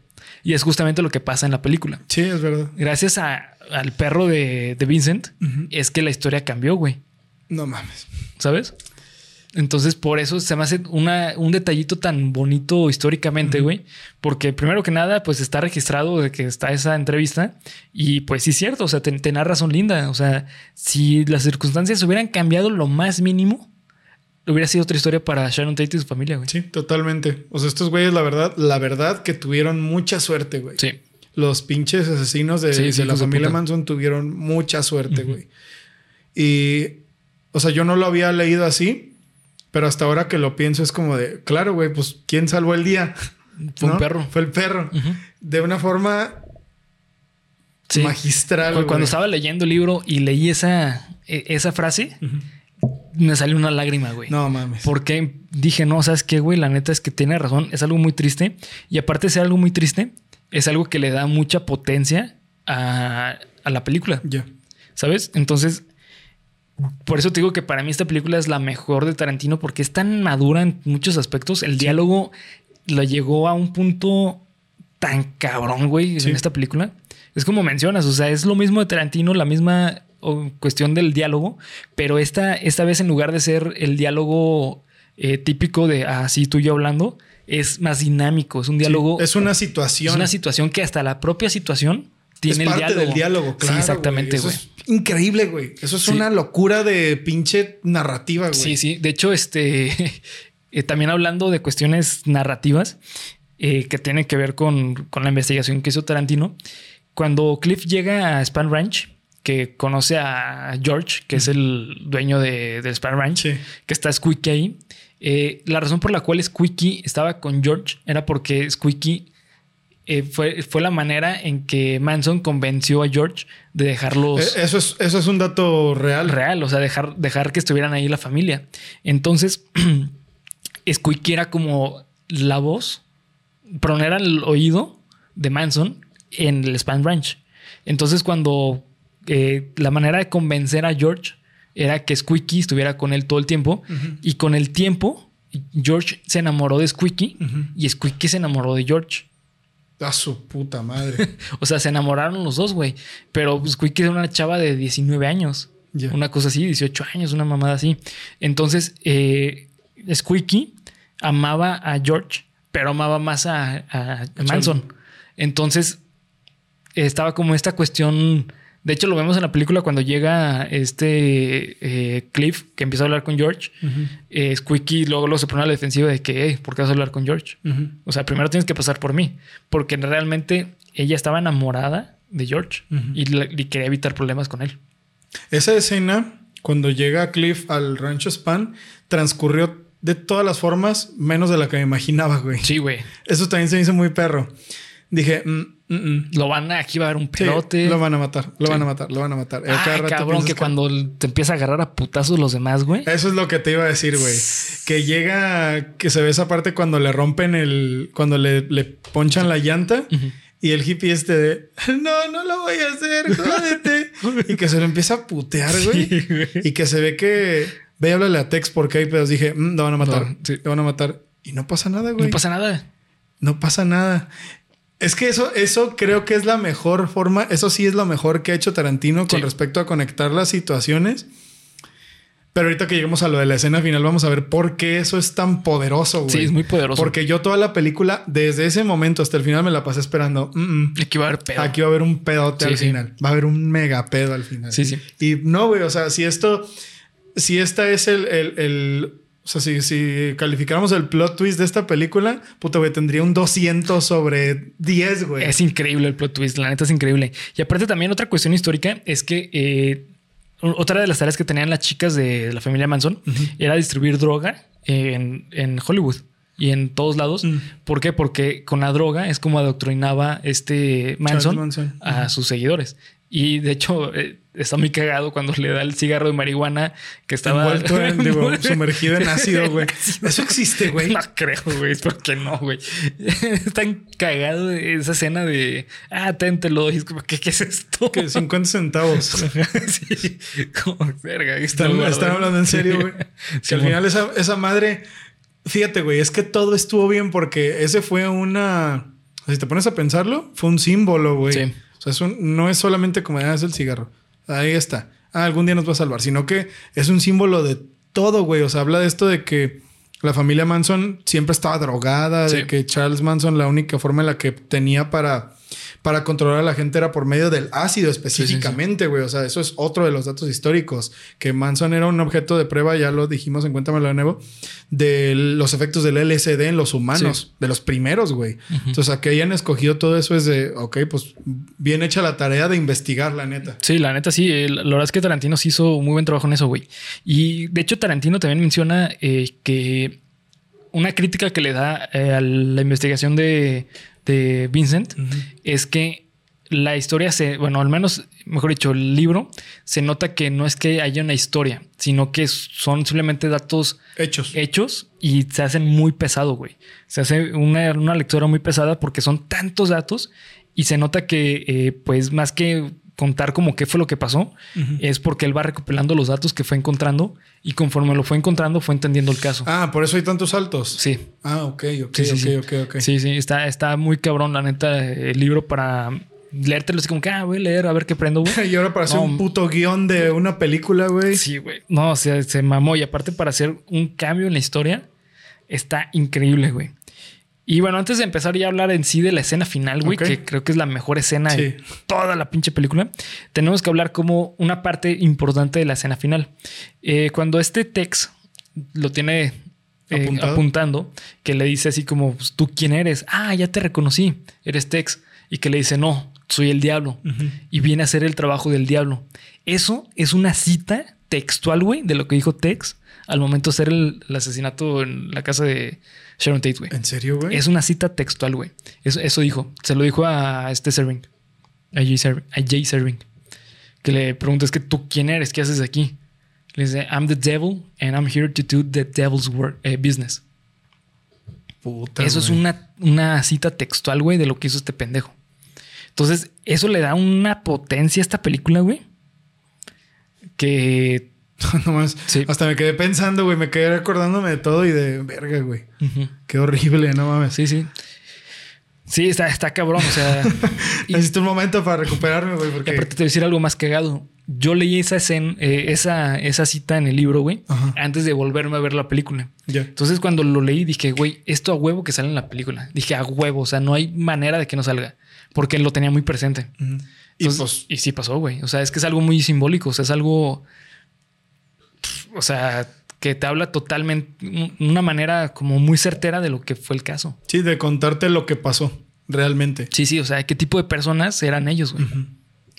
Y es justamente lo que pasa en la película. Sí, es verdad. Gracias a- al perro de, de Vincent, es que la historia cambió, güey. No mames. ¿Sabes? Entonces, por eso se me hace una, un detallito tan bonito históricamente, güey. Porque primero que nada, pues está registrado de que está esa entrevista. Y pues sí es cierto, o sea, te, te son linda. O sea, si las circunstancias hubieran cambiado lo más mínimo, hubiera sido otra historia para Sharon Tate y su familia, güey. Sí, totalmente. O sea, estos güeyes, la verdad, la verdad que tuvieron mucha suerte, güey. Sí. Los pinches asesinos de, Sí, sí, de la de familia. Manson tuvieron mucha suerte, güey. Y, o sea, yo no lo había leído así, pero hasta ahora que lo pienso es como de, claro, güey, pues ¿quién salvó el día? *laughs* Fue un perro. Fue el perro. De una forma Sí. magistral. Cu- Cuando güey. estaba leyendo el libro y leí esa, e- esa frase, me salió una lágrima, güey. No mames. Porque dije, no, ¿sabes qué, güey? La neta es que tiene razón. Es algo muy triste. Y aparte de ser algo muy triste, es algo que le da mucha potencia a, a la película. Ya. ¿Sabes? Entonces, por eso te digo que para mí esta película es la mejor de Tarantino porque es tan madura en muchos aspectos. El diálogo lo llegó a un punto tan cabrón, güey, Sí. en esta película. Es como mencionas, o sea, es lo mismo de Tarantino, la misma o, cuestión del diálogo, pero esta, esta vez en lugar de ser el diálogo eh, típico de así tú y yo hablando, es más dinámico, es un diálogo, Sí, es, Es una situación. una situación que hasta la propia situación tiene es el parte diálogo. del diálogo, claro. sí, exactamente, güey. es increíble, güey. Eso es Sí. una locura de pinche narrativa, güey. Sí, sí. De hecho, este *laughs* eh, también hablando de cuestiones narrativas eh, que tienen que ver con, con la investigación que hizo Tarantino. Cuando Cliff llega a Span Ranch, que conoce a George, que es el dueño de, del Span Ranch, Sí. que está Squeaky ahí. eh, la razón por la cual Squeaky estaba con George era porque Squeaky eh, fue, fue la manera en que Manson convenció a George de dejarlos Eh, Eso es, eso es un dato real. real, o sea, dejar, dejar que estuvieran ahí la familia. Entonces, *clears throat* Squeaky era como la voz, pero no era el oído de Manson en el Span Ranch. Entonces, cuando eh, la manera de convencer a George era que Squeaky estuviera con él todo el tiempo, y con el tiempo, George se enamoró de Squeaky y Squeaky se enamoró de George. A su puta madre. *laughs* O sea, se enamoraron los dos, güey. Pero Squeaky era una chava de 19 años. Una cosa así, 18 años, una mamada así. Entonces, eh, Squeaky amaba a George, pero amaba más a, a- a Manson. Entonces, estaba como esta cuestión. De hecho, lo vemos en la película cuando llega este eh, Cliff, que empieza a hablar con George. Eh, Squeaky luego, luego se pone a la defensiva de que, "Ey, ¿por qué vas a hablar con George? O sea, primero tienes que pasar por mí, porque realmente ella estaba enamorada de George y quería evitar problemas con él. Esa escena, cuando llega Cliff al rancho Span, transcurrió de todas las formas, menos de la que me imaginaba, güey. Sí, güey. Eso también se me hizo muy perro. Dije, mm, mm, mm. Lo van a, aquí va a haber un Sí, pelote. lo van a matar, lo Sí. van a matar, lo van a matar. Ah, cada rato cabrón, que cuando te empieza a agarrar a putazos los demás, güey. Eso es lo que te iba a decir, güey. Que llega, que se ve esa parte cuando le rompen el, cuando le, le ponchan la llanta y el hippie este de, no, no lo voy a hacer, jódete. *laughs* y que se lo empieza a putear, güey. Y que se ve que, ve y háblale a Tex porque hay pedos. Dije, "Mm, lo van a matar, No, sí. lo van a matar. Y no pasa nada, güey. No pasa nada. No pasa nada. Es que eso, eso creo que es la mejor forma. Eso sí es lo mejor que ha hecho Tarantino con Sí. respecto a conectar las situaciones. Pero ahorita que lleguemos a lo de la escena final, vamos a ver por qué eso es tan poderoso, güey. Sí, es muy poderoso. Porque yo toda la película, desde ese momento hasta el final, me la pasé esperando. Mm, mm. Aquí va a haber pedo. Aquí va a haber un pedote Sí, al sí. final. Va a haber un mega pedo al final. Sí, sí. Y no, güey, o sea, si esto, si esta es el, el, el- o sea, si, si calificáramos el plot twist de esta película, puta, güey, tendría un 200 sobre 10, güey. Es increíble el plot twist, la neta es increíble. Y aparte también otra cuestión histórica es que eh, otra de las tareas que tenían las chicas de la familia Manson era distribuir droga en, en Hollywood y en todos lados. Mm. ¿Por qué? Porque con la droga es como adoctrinaba este Manson, Manson. a sus seguidores. Y de hecho eh, está muy cagado cuando le da el cigarro de marihuana que estaba Envuelto en, digo, sumergido en ácido, *laughs* güey. Eso existe, güey. No creo, güey. Espero que no, güey. *laughs* Es tan cagado esa escena de ah, téntelo. Y es como, ¿qué, qué es esto? Que 50 centavos. *laughs* sí, como verga. Están, están hablando en serio, güey. Que al final esa, esa madre. Fíjate, güey, es que todo estuvo bien porque ese fue una. Si te pones a pensarlo, fue un símbolo, güey. Sí. O sea, es un- no es solamente como ah, es el cigarro. Ahí está. Ah, algún día nos va a salvar, sino que es un símbolo de todo, güey. O sea, habla de esto de que la familia Manson siempre estaba drogada, Sí. de que Charles Manson la única forma en la que tenía para, para controlar a la gente era por medio del ácido específicamente, güey. O sea, eso es otro de los datos históricos. Que Manson era un objeto de prueba, ya lo dijimos en Cuéntamelo de nuevo, de los efectos del LSD en los humanos, de los primeros, güey. Entonces, a que hayan escogido todo eso es de, ok, pues bien hecha la tarea de investigar, la neta. Sí, la neta sí. El- La verdad es que Tarantino sí hizo muy buen trabajo en eso, güey. Y de hecho, Tarantino también menciona eh, que una crítica que le da eh, a la investigación de, de Vincent es que la historia se, bueno, al menos, mejor dicho, el libro se nota que no es que haya una historia, sino que son simplemente datos Hechos. hechos y se hacen muy pesado, güey. Se hace una, una lectura muy pesada porque son tantos datos y se nota que, eh, pues, más que contar como qué fue lo que pasó, es porque él va recopilando los datos que fue encontrando y conforme lo fue encontrando fue entendiendo el caso. Ah, por eso hay tantos saltos. Sí. Ah, ok, ok, Sí, sí, ok, sí. ok, ok. Sí, sí, está, está muy cabrón, la neta, el libro para leértelo así como que, ah, voy a leer a ver qué prendo, güey. *laughs* Y ahora para hacer No. un puto guion de una película, güey. Sí, güey. No, o sea, se mamó. Y aparte, para hacer un cambio en la historia, está increíble, güey. Y bueno, antes de empezar ya a hablar en sí de la escena final, güey, que creo que es la mejor escena Sí. de toda la pinche película, tenemos que hablar como una parte importante de la escena final. Eh, cuando este Tex lo tiene eh, apuntando, que le dice así como, pues, ¿tú quién eres? Ah, ya te reconocí, eres Tex. Y que le dice, no, soy el diablo. Y viene a hacer el trabajo del diablo. Eso es una cita textual, güey, de lo que dijo Tex al momento de hacer el, el asesinato en la casa de Sharon Tate, güey. ¿En serio, güey? Es una cita textual, güey. Eso, eso dijo. Se lo dijo a este Serving. A Jay Serving. A Jay Serving. Que le pregunta, es que tú quién eres, qué haces aquí. Le dice, I'm the devil and I'm here to do the devil's work, eh, business. Puta, Eso es una, una cita textual, güey, de lo que hizo este pendejo. Entonces, eso le da una potencia a esta película, güey. Que. *laughs* no más. Sí. Hasta me quedé pensando, güey. Me quedé acordándome de todo y de verga, güey. Qué horrible, no mames. Sí, sí. Sí, está, está cabrón. O sea. *laughs* y- Necesito un momento para recuperarme, güey, porque. aparte te voy a decir algo más cagado. Yo leí esa escena, eh, esa, esa cita en el libro, güey, Ajá. antes de volverme a ver la película. Ya. Entonces, cuando lo leí, dije, güey, esto a huevo que sale en la película. Dije, a huevo, o sea, no hay manera de que no salga, porque lo tenía muy presente. Y Entonces, pues. y sí pasó, güey. O sea, es que es algo muy simbólico, o sea, es algo. O sea, que te habla totalmente, un- una manera como muy certera de lo que fue el caso. Sí, de contarte lo que pasó realmente. Sí, sí, o sea, qué tipo de personas eran ellos, güey.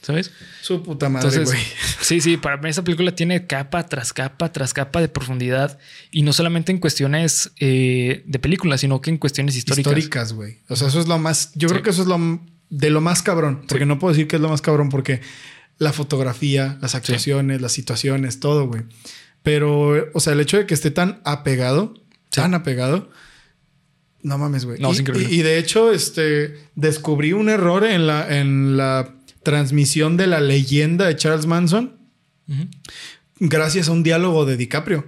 ¿Sabes? Su puta madre, Entonces, güey. *laughs* sí, sí, para mí esa película tiene capa tras capa tras capa de profundidad y no solamente en cuestiones eh, de películas, sino que en cuestiones históricas. Históricas, güey. O sea, eso es lo más. Yo Sí. creo que eso es lo de lo más cabrón. Porque Sí. no puedo decir que es lo más cabrón porque la fotografía, las actuaciones, las situaciones, todo, güey. Pero, o sea, el hecho de que esté tan apegado, Sí. tan apegado. No mames, güey. No, y, es increíble. y- y de hecho, este descubrí un error en la, en la transmisión de la leyenda de Charles Manson gracias a un diálogo de DiCaprio,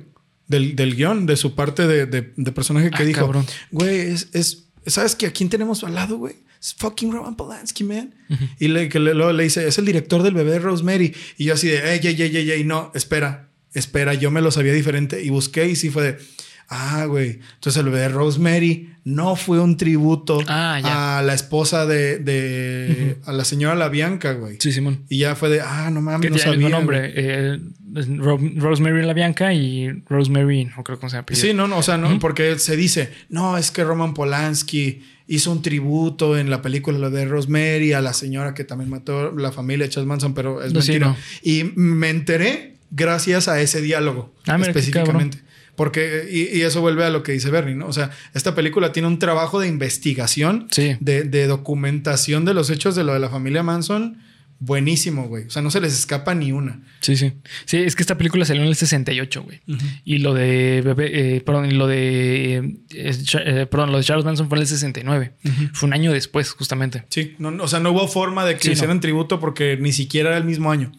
del, del guion, de su parte de, de- de personaje que Ah, dijo, cabrón. güey, es, es- ¿sabes que a quién tenemos al lado, güey? Es fucking Roman Polanski, man. Y le, que le, luego le dice, es el director del bebé Rosemary. Y yo así de, ey, ey, ey, ey, ey, no, espera. Espera, yo me lo sabía diferente y busqué y sí fue de, ah, güey, entonces el bebé de Rosemary no fue un tributo Ah, a la esposa de, de a la señora La Bianca, güey. Sí, Simón. Y ya fue de, ah, no mames, Que no el sabía. mismo güey. nombre. eh, Ro- Rosemary la Bianca y Rosemary, no creo cómo se llama. Sí, no, no, o sea, no, porque se dice, no, es que Roman Polanski hizo un tributo en la película de Rosemary a la señora que también mató la familia de Charles Manson, pero es No, sí, mentira. no. Y me enteré gracias a ese diálogo Ah, mira, específicamente. Porque, y, y eso vuelve a lo que dice Bernie, ¿no? O sea, esta película tiene un trabajo de investigación, Sí. de, de documentación de los hechos de lo de la familia Manson, buenísimo, güey. O sea, no se les escapa ni una. Sí, sí. Sí, es que esta película salió en el 68, güey. Y lo de bebé, eh, perdón, y lo de eh, eh, perdón, lo de Charles Manson fue en el 69. Fue un año después, justamente. Sí, no, o sea, no hubo forma de que Sí, no. hicieran tributo porque ni siquiera era el mismo año.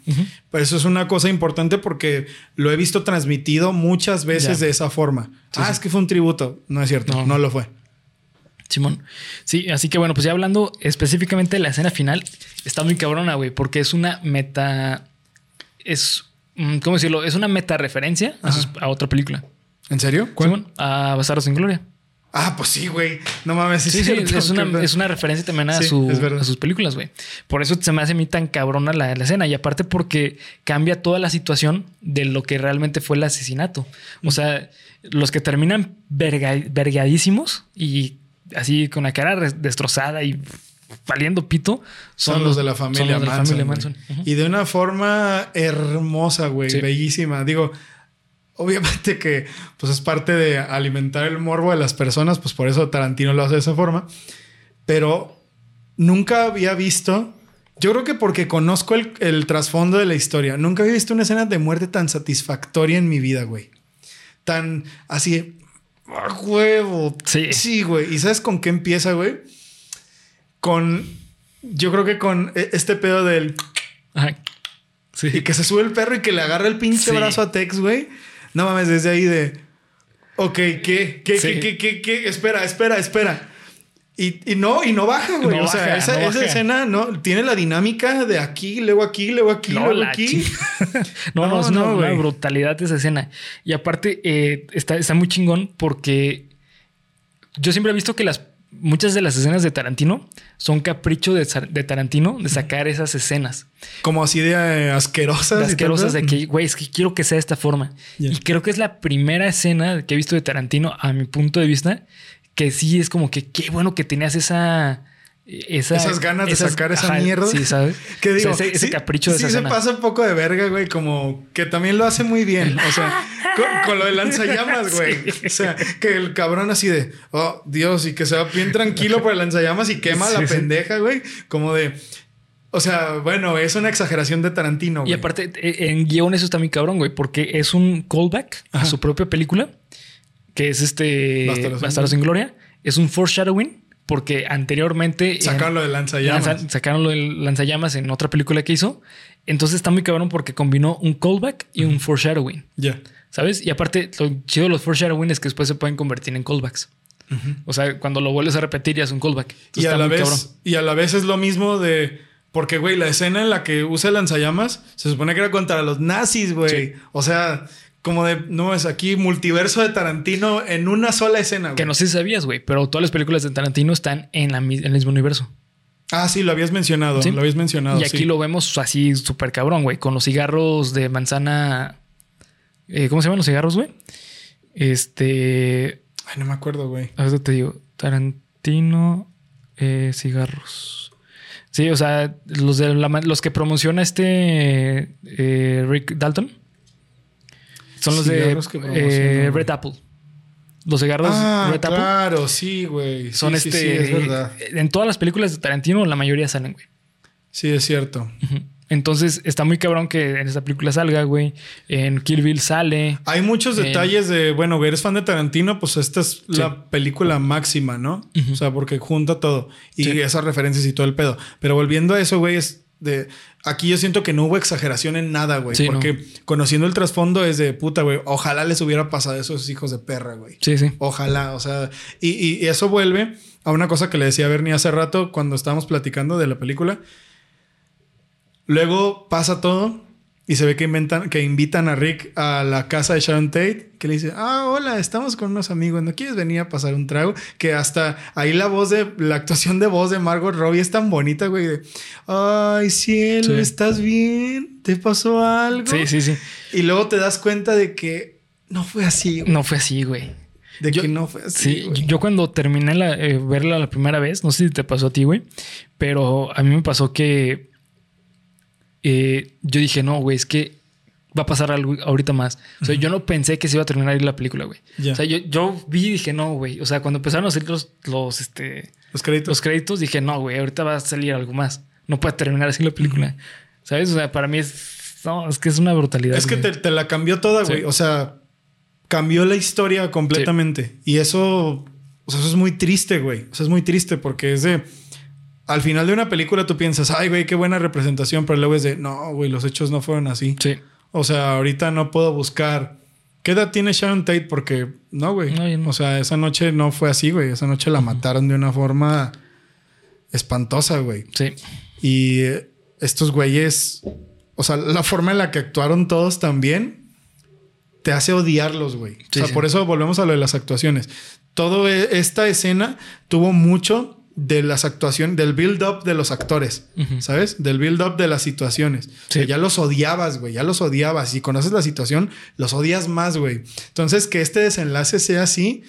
Pero eso es una cosa importante porque lo he visto transmitido muchas veces Ya. de esa forma. Sí, ah, sí. es que fue un tributo. No es cierto, No. no, lo fue. Simón. Sí, así que bueno, pues ya hablando específicamente de la escena final, está muy cabrona, güey, porque es una meta. Es. mm, ¿Cómo decirlo? Es una meta referencia a, sus- a otra película. ¿En serio? ¿Cuál? Simón, a Bastardos en Gloria. Ah, pues sí, güey. No mames, Sí, sí, cierto. es una, es una referencia también a, Sí, su- a sus películas, güey. Por eso se me hace a mí tan cabrona la, la escena. Y aparte porque cambia toda la situación de lo que realmente fue el asesinato. O sea, los que terminan verga- vergadísimos y así con la cara destrozada y valiendo pito Son, los de la son familia los de la Manson. familia. Y de una forma hermosa, güey. Sí. Bellísima. Digo, obviamente que pues es parte de alimentar el morbo de las personas, pues por eso Tarantino lo hace de esa forma. Pero nunca había visto. Yo creo que porque conozco el, el trasfondo de la historia, nunca había visto una escena de muerte tan satisfactoria en mi vida, güey. Tan así, ¡a huevo! Sí. Sí, güey. ¿Y sabes con qué empieza, güey? Con. Yo creo que con e- este pedo del. Ajá. Sí. Y que se sube el perro y que le agarra el pinche Sí. brazo a Tex, güey. No mames, desde ahí de. Ok, ¿qué? ¿Qué? Sí. ¿Qué? ¿Qué? ¿Qué? ¿Qué? Espera, espera, espera. Y, y no, y no baja, güey. No o sea, baja, esa, no esa escena no tiene la dinámica de aquí, luego aquí, luego aquí, No, luego aquí. *laughs* no, no, es una, brutalidad esa escena. Y aparte, eh, está, está muy chingón porque yo siempre he visto que las muchas de las escenas de Tarantino son capricho de, de Tarantino de sacar esas escenas. Como así de eh, asquerosas. Asquerosas de que, güey, es que quiero que sea de esta forma. Y creo que es la primera escena que he visto de Tarantino, a mi punto de vista, que sí es como que qué bueno que tenías esa. esa Esas ganas de sacar esa mierda. Sí, ¿sabes? *laughs* Que O sea, digo, ese, ese sí- capricho de sí se pasa un poco de verga, güey, como que también lo hace muy bien. O sea, *laughs* con, con lo de lanzallamas, güey. Sí. O sea, que el cabrón así de, oh, Dios, y que se va bien tranquilo por el lanzallamas y quema la pendeja, güey. Como de, o sea, bueno, es una exageración de Tarantino, güey. Y aparte, eh, en guion eso está muy cabrón, güey, porque es un callback a su propia película, que es este Bastardos en Gloria. Es un foreshadowing, porque anteriormente... en- Sacaron lo de lanzallamas. lanza- sacaron lo del lanzallamas en otra película que hizo. Entonces está muy cabrón porque combinó un callback y un foreshadowing, Ya. ¿sabes? Y aparte, lo chido de los foreshadowing es que después se pueden convertir en callbacks. O sea, cuando lo vuelves a repetir ya es un callback. Entonces Y a, la vez, y a la vez es lo mismo de. Porque, güey, la escena en la que usa el lanzallamas se supone que era contra los nazis, güey. Sí. O sea, como de. No, es aquí multiverso de Tarantino en una sola escena, güey. Que no sé si sabías, güey, pero todas las películas de Tarantino están en, la, en el mismo universo. Ah, sí, lo habías mencionado. Sí. Lo habías mencionado. y aquí sí. lo vemos así súper cabrón, güey, con los cigarros de manzana. eh, ¿Cómo se llaman los cigarros, güey? Este. Ay, no me acuerdo, güey. Ahorita te digo. Tarantino eh, cigarros. Sí, o sea, los de la los que promociona este eh, Rick Dalton. Son los de que eh, Red Apple. Los cigarros Ah, Red Apple claro, sí, güey. son Sí, este. sí, es verdad. En todas las películas de Tarantino, la mayoría salen, güey. Sí, es cierto. Entonces está muy cabrón que en esta película salga, güey. En Kill Bill sale. Hay muchos detalles de, bueno, eres fan de Tarantino, pues esta es la película máxima, ¿no? O sea, porque junta todo y Sí. esas referencias y todo el pedo. Pero volviendo a eso, güey, es de aquí yo siento que no hubo exageración en nada, güey, Sí, porque conociendo el trasfondo es de puta, güey, ojalá les hubiera pasado a esos hijos de perra, güey. Sí, sí. Ojalá, o sea, y, y- y eso vuelve a una cosa que le decía a Bernie hace rato cuando estábamos platicando de la película. Luego pasa todo Y se ve que, inventan, que invitan a Rick a la casa de Sharon Tate, que le dice, ah, hola, estamos con unos amigos, ¿no quieres venir a pasar un trago? Que hasta ahí la voz de, la actuación de voz de Margot Robbie es tan bonita, güey, de, ay, cielo, ¿estás bien? ¿Te pasó algo? Sí, sí, sí. Y luego te das cuenta de que no fue así, güey. No fue así, güey. De que no fue así. Sí, yo cuando terminé la, eh, verla la primera vez, no sé si te pasó a ti, güey, pero a mí me pasó que eh, yo dije, no, güey, es que va a pasar algo ahorita más. O sea, yo no pensé que se iba a terminar ahí la película, güey. O sea, yo, yo, vi y dije, no, güey. O sea, cuando empezaron a salir los, los, este, los créditos. Los créditos, dije, no, güey, ahorita va a salir algo más. No puede terminar así la película. ¿Sabes? O sea, para mí es, no, es que es una brutalidad. Es que te, la cambió toda, güey. O sea, cambió la historia completamente. Y eso, o sea, eso es muy triste, güey. O sea, es muy triste porque es de al final de una película tú piensas, ay, güey, qué buena representación, pero luego es de, no, güey, los hechos no fueron así. Sí. O sea, ahorita no puedo buscar. ¿Qué edad tiene Sharon Tate? Porque, no, güey. O sea, esa noche no fue así, güey. Esa noche la mataron de una forma espantosa, güey. Sí. Y eh, estos güeyes, o sea, la forma en la que actuaron todos también te hace odiarlos, güey. o sea, por eso volvemos a lo de las actuaciones. Toda e, esta escena tuvo mucho de las actuaciones, del build-up de los actores, ¿sabes? Del build-up de las situaciones. ya los odiabas, güey, ya los odiabas. Si conoces la situación, los odias más, güey. Entonces, que este desenlace sea así,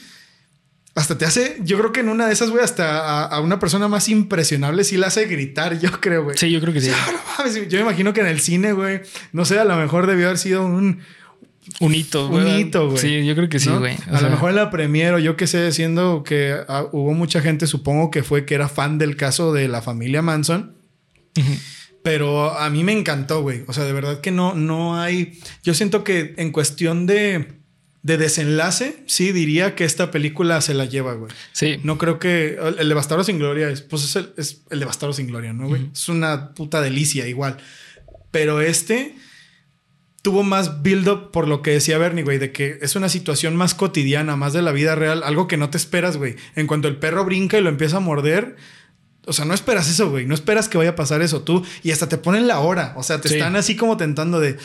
hasta te hace, yo creo que en una de esas, güey, hasta a, una persona más impresionable sí la hace gritar, *laughs* yo creo, güey. Sí, yo creo que sí. *laughs* yo me imagino que en el cine, güey, no sé, a lo mejor debió haber sido un, un hito, güey. Un hito, güey. Sí, yo creo que sí, güey. A lo mejor en la premiere, yo que sé, siendo que ah, hubo mucha gente, supongo que fue que era fan del caso de la familia Manson. Pero a mí me encantó, güey. O sea, de verdad que no, no hay. Yo siento que en cuestión de, de desenlace, sí diría que esta película se la lleva, güey. Sí. No creo que. El de Bastardo sin Gloria es, pues es el, es el de Bastardo sin Gloria, ¿no, güey? Es una puta delicia, igual. Pero este tuvo más build-up por lo que decía Bernie, güey, de que es una situación más cotidiana, más de la vida real, algo que no te esperas, güey. En cuanto el perro brinca y lo empieza a morder, o sea, no esperas eso, güey. No esperas que vaya a pasar eso tú. Y hasta te ponen la hora. O sea, te están así como tentando de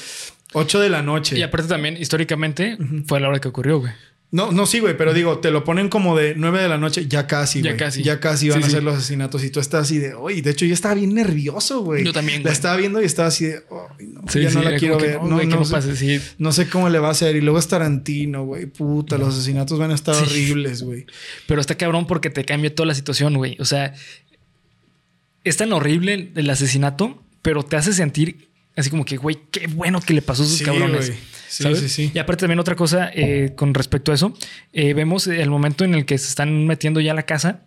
8 de la noche. Y aparte también, históricamente, fue la hora que ocurrió, güey. No, no, sí, güey, pero digo, te lo ponen como de 9 de la noche, ya casi, güey. Ya casi. Ya casi van a hacer los asesinatos y tú estás así de, oye, de hecho yo estaba bien nervioso, güey. Yo también. La estaba viendo y estaba así de, no, ya no la quiero ver. No, no, sé, no, sé cómo le va a hacer. Y luego es Tarantino, güey. Puta, los asesinatos van a estar horribles, güey. Pero está cabrón porque te cambia toda la situación, güey. O sea, es tan horrible el asesinato, pero te hace sentir así como que, güey, qué bueno que le pasó a esos cabrones. Sí, sí, sí. Y aparte también otra cosa eh, con respecto a eso, eh, vemos el momento en el que se están metiendo ya a la casa,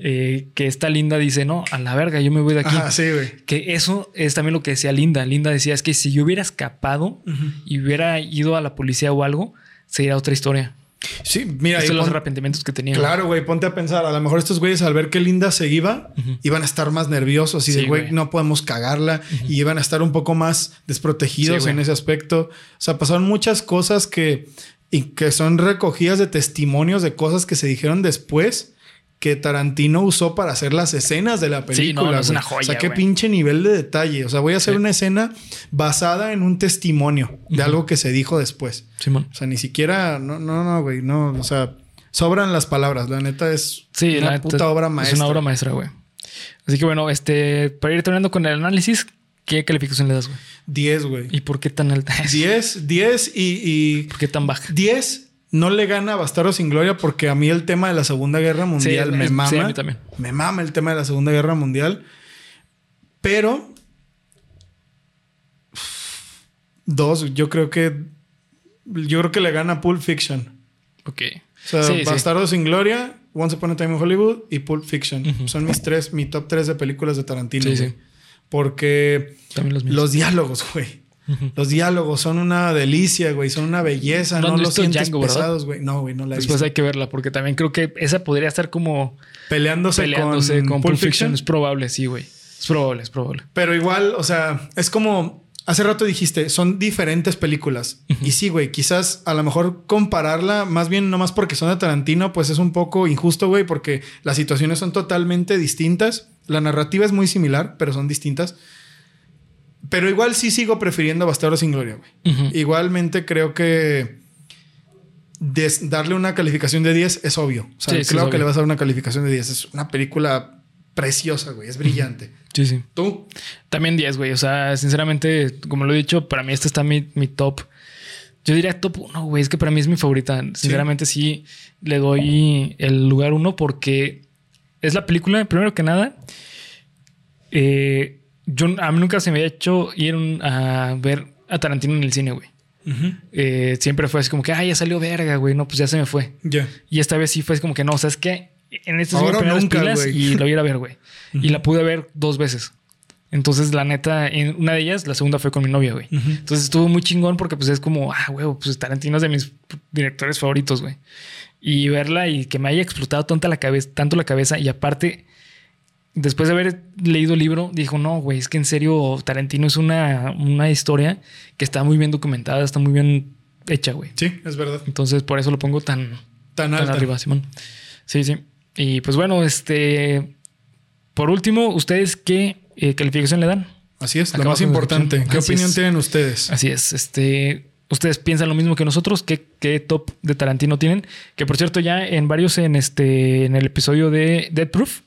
eh, que esta Linda dice, no, a la verga, yo me voy de aquí. sí, güey. Que eso es también lo que decía Linda. Linda decía, es que si yo hubiera escapado y hubiera ido a la policía o algo, sería otra historia. Sí, mira. Estos son los arrepentimientos que tenían. Claro, güey, ponte a pensar. A lo mejor estos güeyes, al ver que Linda se iba, iban a estar más nerviosos y de güey, no podemos cagarla y iban a estar un poco más desprotegidos en ese aspecto. O sea, pasaron muchas cosas que, y que son recogidas de testimonios de cosas que se dijeron después que Tarantino usó para hacer las escenas de la película. Sí, no, es una joya. O sea, qué pinche nivel de detalle. O sea, voy a hacer una escena basada en un testimonio de algo que se dijo después. Simón. O sea, ni siquiera. No, no, no, güey. No, o sea, sobran las palabras. La neta es una puta obra maestra. Es una obra maestra, güey. Así que bueno, este, para ir terminando con el análisis, ¿qué calificación le das, güey? 10, güey. ¿Y por qué tan alta? 10, 10 y, y. ¿Por qué tan baja? 10 no le gana a Bastardo sin Gloria porque a mí el tema de la Segunda Guerra Mundial me mama. Sí, a mí también. Me mama el tema de la Segunda Guerra Mundial. Pero. Dos, yo creo que. Yo creo que le gana Pulp Fiction. Ok. O sea, Bastardo sin Gloria, Once Upon a Time in Hollywood y Pulp Fiction. Son mis tres, mi top tres de películas de Tarantino. Sí, sí. Porque los, los diálogos, güey. Los diálogos son una delicia, güey. Son una belleza. No, los sientes pesados, güey. No, güey, no la he Después hay que verla porque también creo que esa podría estar como... Peleándose, con, con Pulp Fiction. Es probable, sí, güey. Es probable, es probable. Pero igual, o sea, es como... Hace rato dijiste, son diferentes películas. Y sí, güey, quizás a lo mejor compararla, más bien nomás porque son de Tarantino, pues es un poco injusto, güey, porque las situaciones son totalmente distintas. La narrativa es muy similar, pero son distintas. Pero igual sí sigo prefiriendo Bastardo sin Gloria, güey. Igualmente creo que des- darle una calificación de 10 es obvio. O sea, Sí, sí, claro es que le vas a dar una calificación de 10. Es una película preciosa, güey. Es brillante. Sí, sí. ¿Tú? También 10, güey. O sea, sinceramente, como lo he dicho, para mí este está mi, mi top. Yo diría top 1, güey. Es que para mí es mi favorita. Sinceramente, sí, le doy el lugar 1 porque es la película, primero que nada. eh, yo, a mí nunca se me había hecho ir a ver a Tarantino en el cine, güey. Eh, siempre fue así como que, ay, ya salió verga, güey. No, pues ya se me fue. Ya. Y esta vez sí fue como que no, o sea, es que en estas Ahora nunca, pilas güey. y la voy a ir a ver, güey. *laughs* Y la pude ver dos veces. Entonces, la neta, en una de ellas, la segunda fue con mi novia, güey. Entonces estuvo muy chingón porque pues es como, ah, güey, pues Tarantino es de mis directores favoritos, güey. Y verla y que me haya explotado tanto la cabeza, tanto la cabeza y aparte después de haber leído el libro, dijo, no, güey, es que en serio Tarantino es una, una historia que está muy bien documentada, está muy bien hecha, güey. Sí, es verdad. Entonces, por eso lo pongo tan, Tan tan arriba, Simón. Sí, sí. Y pues bueno, este. Por último, ¿ustedes qué eh, calificación le dan? Así es, lo más importante. ¿Qué Así opinión es. tienen ustedes? Así es. Este. ¿Ustedes piensan lo mismo que nosotros? ¿Qué, qué top de Tarantino tienen? Que por cierto, ya en varios en este. en el episodio de Dead Proof.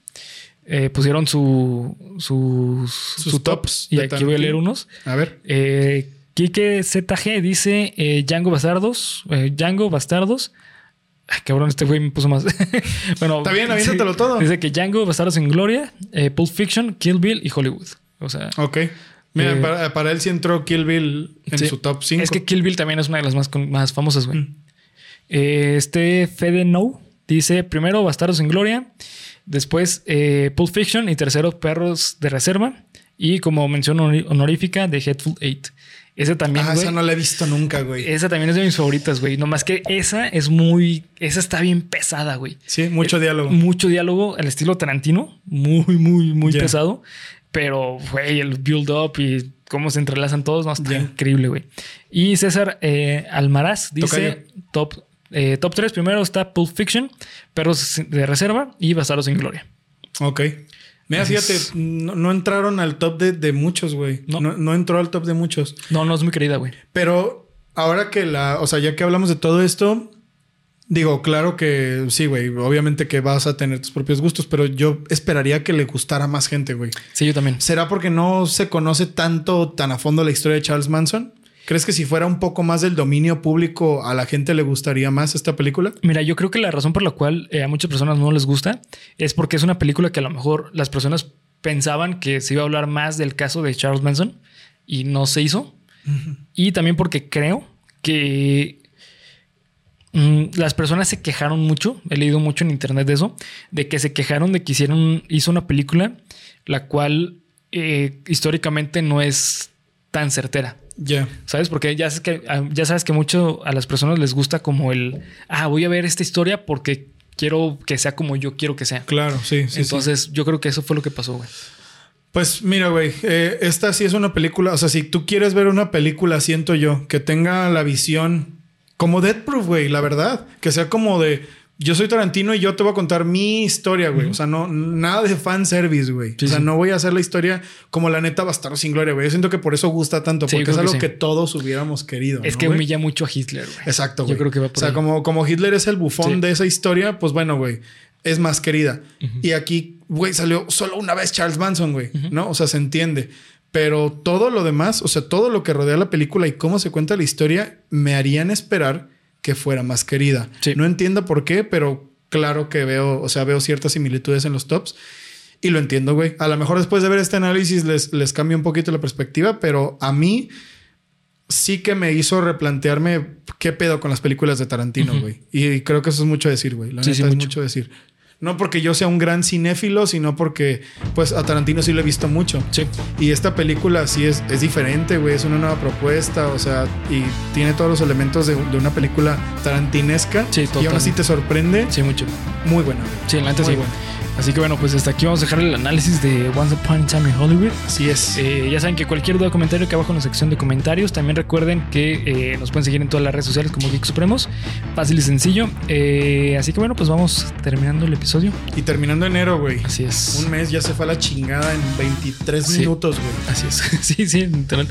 Eh, pusieron su, sus, Sus su tops top. Y aquí voy a leer unos. A ver. Eh, Quique ZG dice eh, Django Bastardos. eh, Django Bastardos. Ay, cabrón, este güey me puso más. *laughs* bueno, Está bien, aviéntatelo todo. Dice que Django Bastardos en Gloria, Pulp Fiction, Kill Bill y Hollywood. O sea, Ok. Mira, para, para él sí entró Kill Bill en sí. su top 5. es que Kill Bill también es una de las más, más famosas, güey. Eh, este Fede No dice primero Bastardos en Gloria, después eh, Pulp Fiction y tercero Perros de Reserva. Y como mención honor- honorífica de Headful Eight. Ese también, Ah, güey. esa no la he visto nunca, güey. Esa también es de mis favoritas, güey. Nomás que esa es muy. Esa está bien pesada, güey. Sí, mucho diálogo. Mucho diálogo al estilo Tarantino. Muy, muy, muy pesado. Pero, güey, el build up y cómo se entrelazan todos, no, está increíble, güey. Y César eh, Almaraz dice top, eh, top 3. Primero está Pulp Fiction, Perros de Reserva y Bastardos en Gloria. Ok. Mira, fíjate, no, no entraron al top de, de muchos, güey. No. No. No, entró al top de muchos. No, no es muy querida, güey. Pero ahora que la, o sea, ya que hablamos de todo esto, digo, claro que sí, güey. Obviamente que vas a tener tus propios gustos, pero yo esperaría que le gustara más gente, güey. Sí, yo también. ¿Será porque no se conoce tanto, tan a fondo la historia de Charles Manson? ¿Crees que si fuera un poco más del dominio público a la gente le gustaría más esta película? Mira, yo creo que la razón por la cual eh, a muchas personas no les gusta es porque es una película que a lo mejor las personas pensaban que se iba a hablar más del caso de Charles Manson y no se hizo. Y también porque creo que mm, las personas se quejaron mucho, he leído mucho en internet de eso, de que se quejaron de que hicieron, hizo una película la cual eh, históricamente no es tan certera. Ya. ¿Sabes? Porque ya sabes que, ah, ya sabes que mucho a las personas les gusta como el, ah, voy a ver esta historia porque quiero que sea como yo quiero que sea. Claro, sí, sí. sí. Entonces, yo creo que eso fue lo que pasó, güey. Pues mira, güey, eh, esta sí es una película, o sea, si tú quieres ver una película, siento yo, que tenga la visión como Dead Proof, güey, la verdad, que sea como de, yo soy Tarantino y yo te voy a contar mi historia, güey, o sea, no, nada de fan service, güey, Sí, o sea, sí. no voy a hacer la historia como la neta Bastardo sin Gloria, güey, yo siento que por eso gusta tanto, Sí, porque es que algo que todos hubiéramos querido. Es ¿no, que güey? humilla mucho a Hitler, güey. Exacto, Yo güey. creo que va por O sea, ahí. como, como Hitler es el bufón de esa historia, pues bueno, güey, es más querida. Y aquí, güey, salió solo una vez Charles Manson, güey, ¿no? O sea, se entiende. Pero todo lo demás, o sea, todo lo que rodea la película y cómo se cuenta la historia, me harían esperar que fuera más querida. Sí. No entiendo por qué, pero claro que veo, o sea, veo ciertas similitudes en los tops. Y lo entiendo, güey. A lo mejor después de ver este análisis les, les cambia un poquito la perspectiva, pero a mí sí que me hizo replantearme qué pedo con las películas de Tarantino, güey. Y creo que eso es mucho decir, güey. La Sí, neta sí, es mucho. mucho decir. No porque yo sea un gran cinéfilo, sino porque, pues, a Tarantino sí lo he visto mucho. Sí. Y esta película sí es, es diferente, güey. Es una nueva propuesta, o sea, y tiene todos los elementos de, de una película tarantinesca. Sí, Y aún así te sorprende. Sí, mucho. Muy buena. Sí, la neta Muy sí. buena. Así que bueno, pues hasta aquí vamos a dejar el análisis de Once Upon a Time in Hollywood. Así es. Eh, ya saben que cualquier duda o comentario que abajo en la sección de comentarios. También recuerden que eh, nos pueden seguir en todas las redes sociales como Geek Supremos. Fácil y sencillo. Eh, así que bueno, pues vamos terminando el episodio. Y terminando enero, güey. Así es. Un mes ya se fue a la chingada en 23 Sí. minutos, güey. Así es. *laughs* Sí, sí, literal.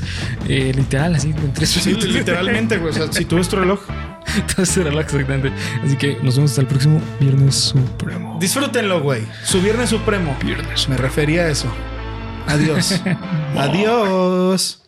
Eh, literal, así, en tres Sí, literalmente, güey. O sea, si tú ves tu reloj, *laughs* Entonces era exactamente. Así que nos vemos hasta el próximo Viernes Supremo. disfrútenlo, güey. Su viernes supremo. Viernes Me refería a eso. Adiós. *laughs* Adiós.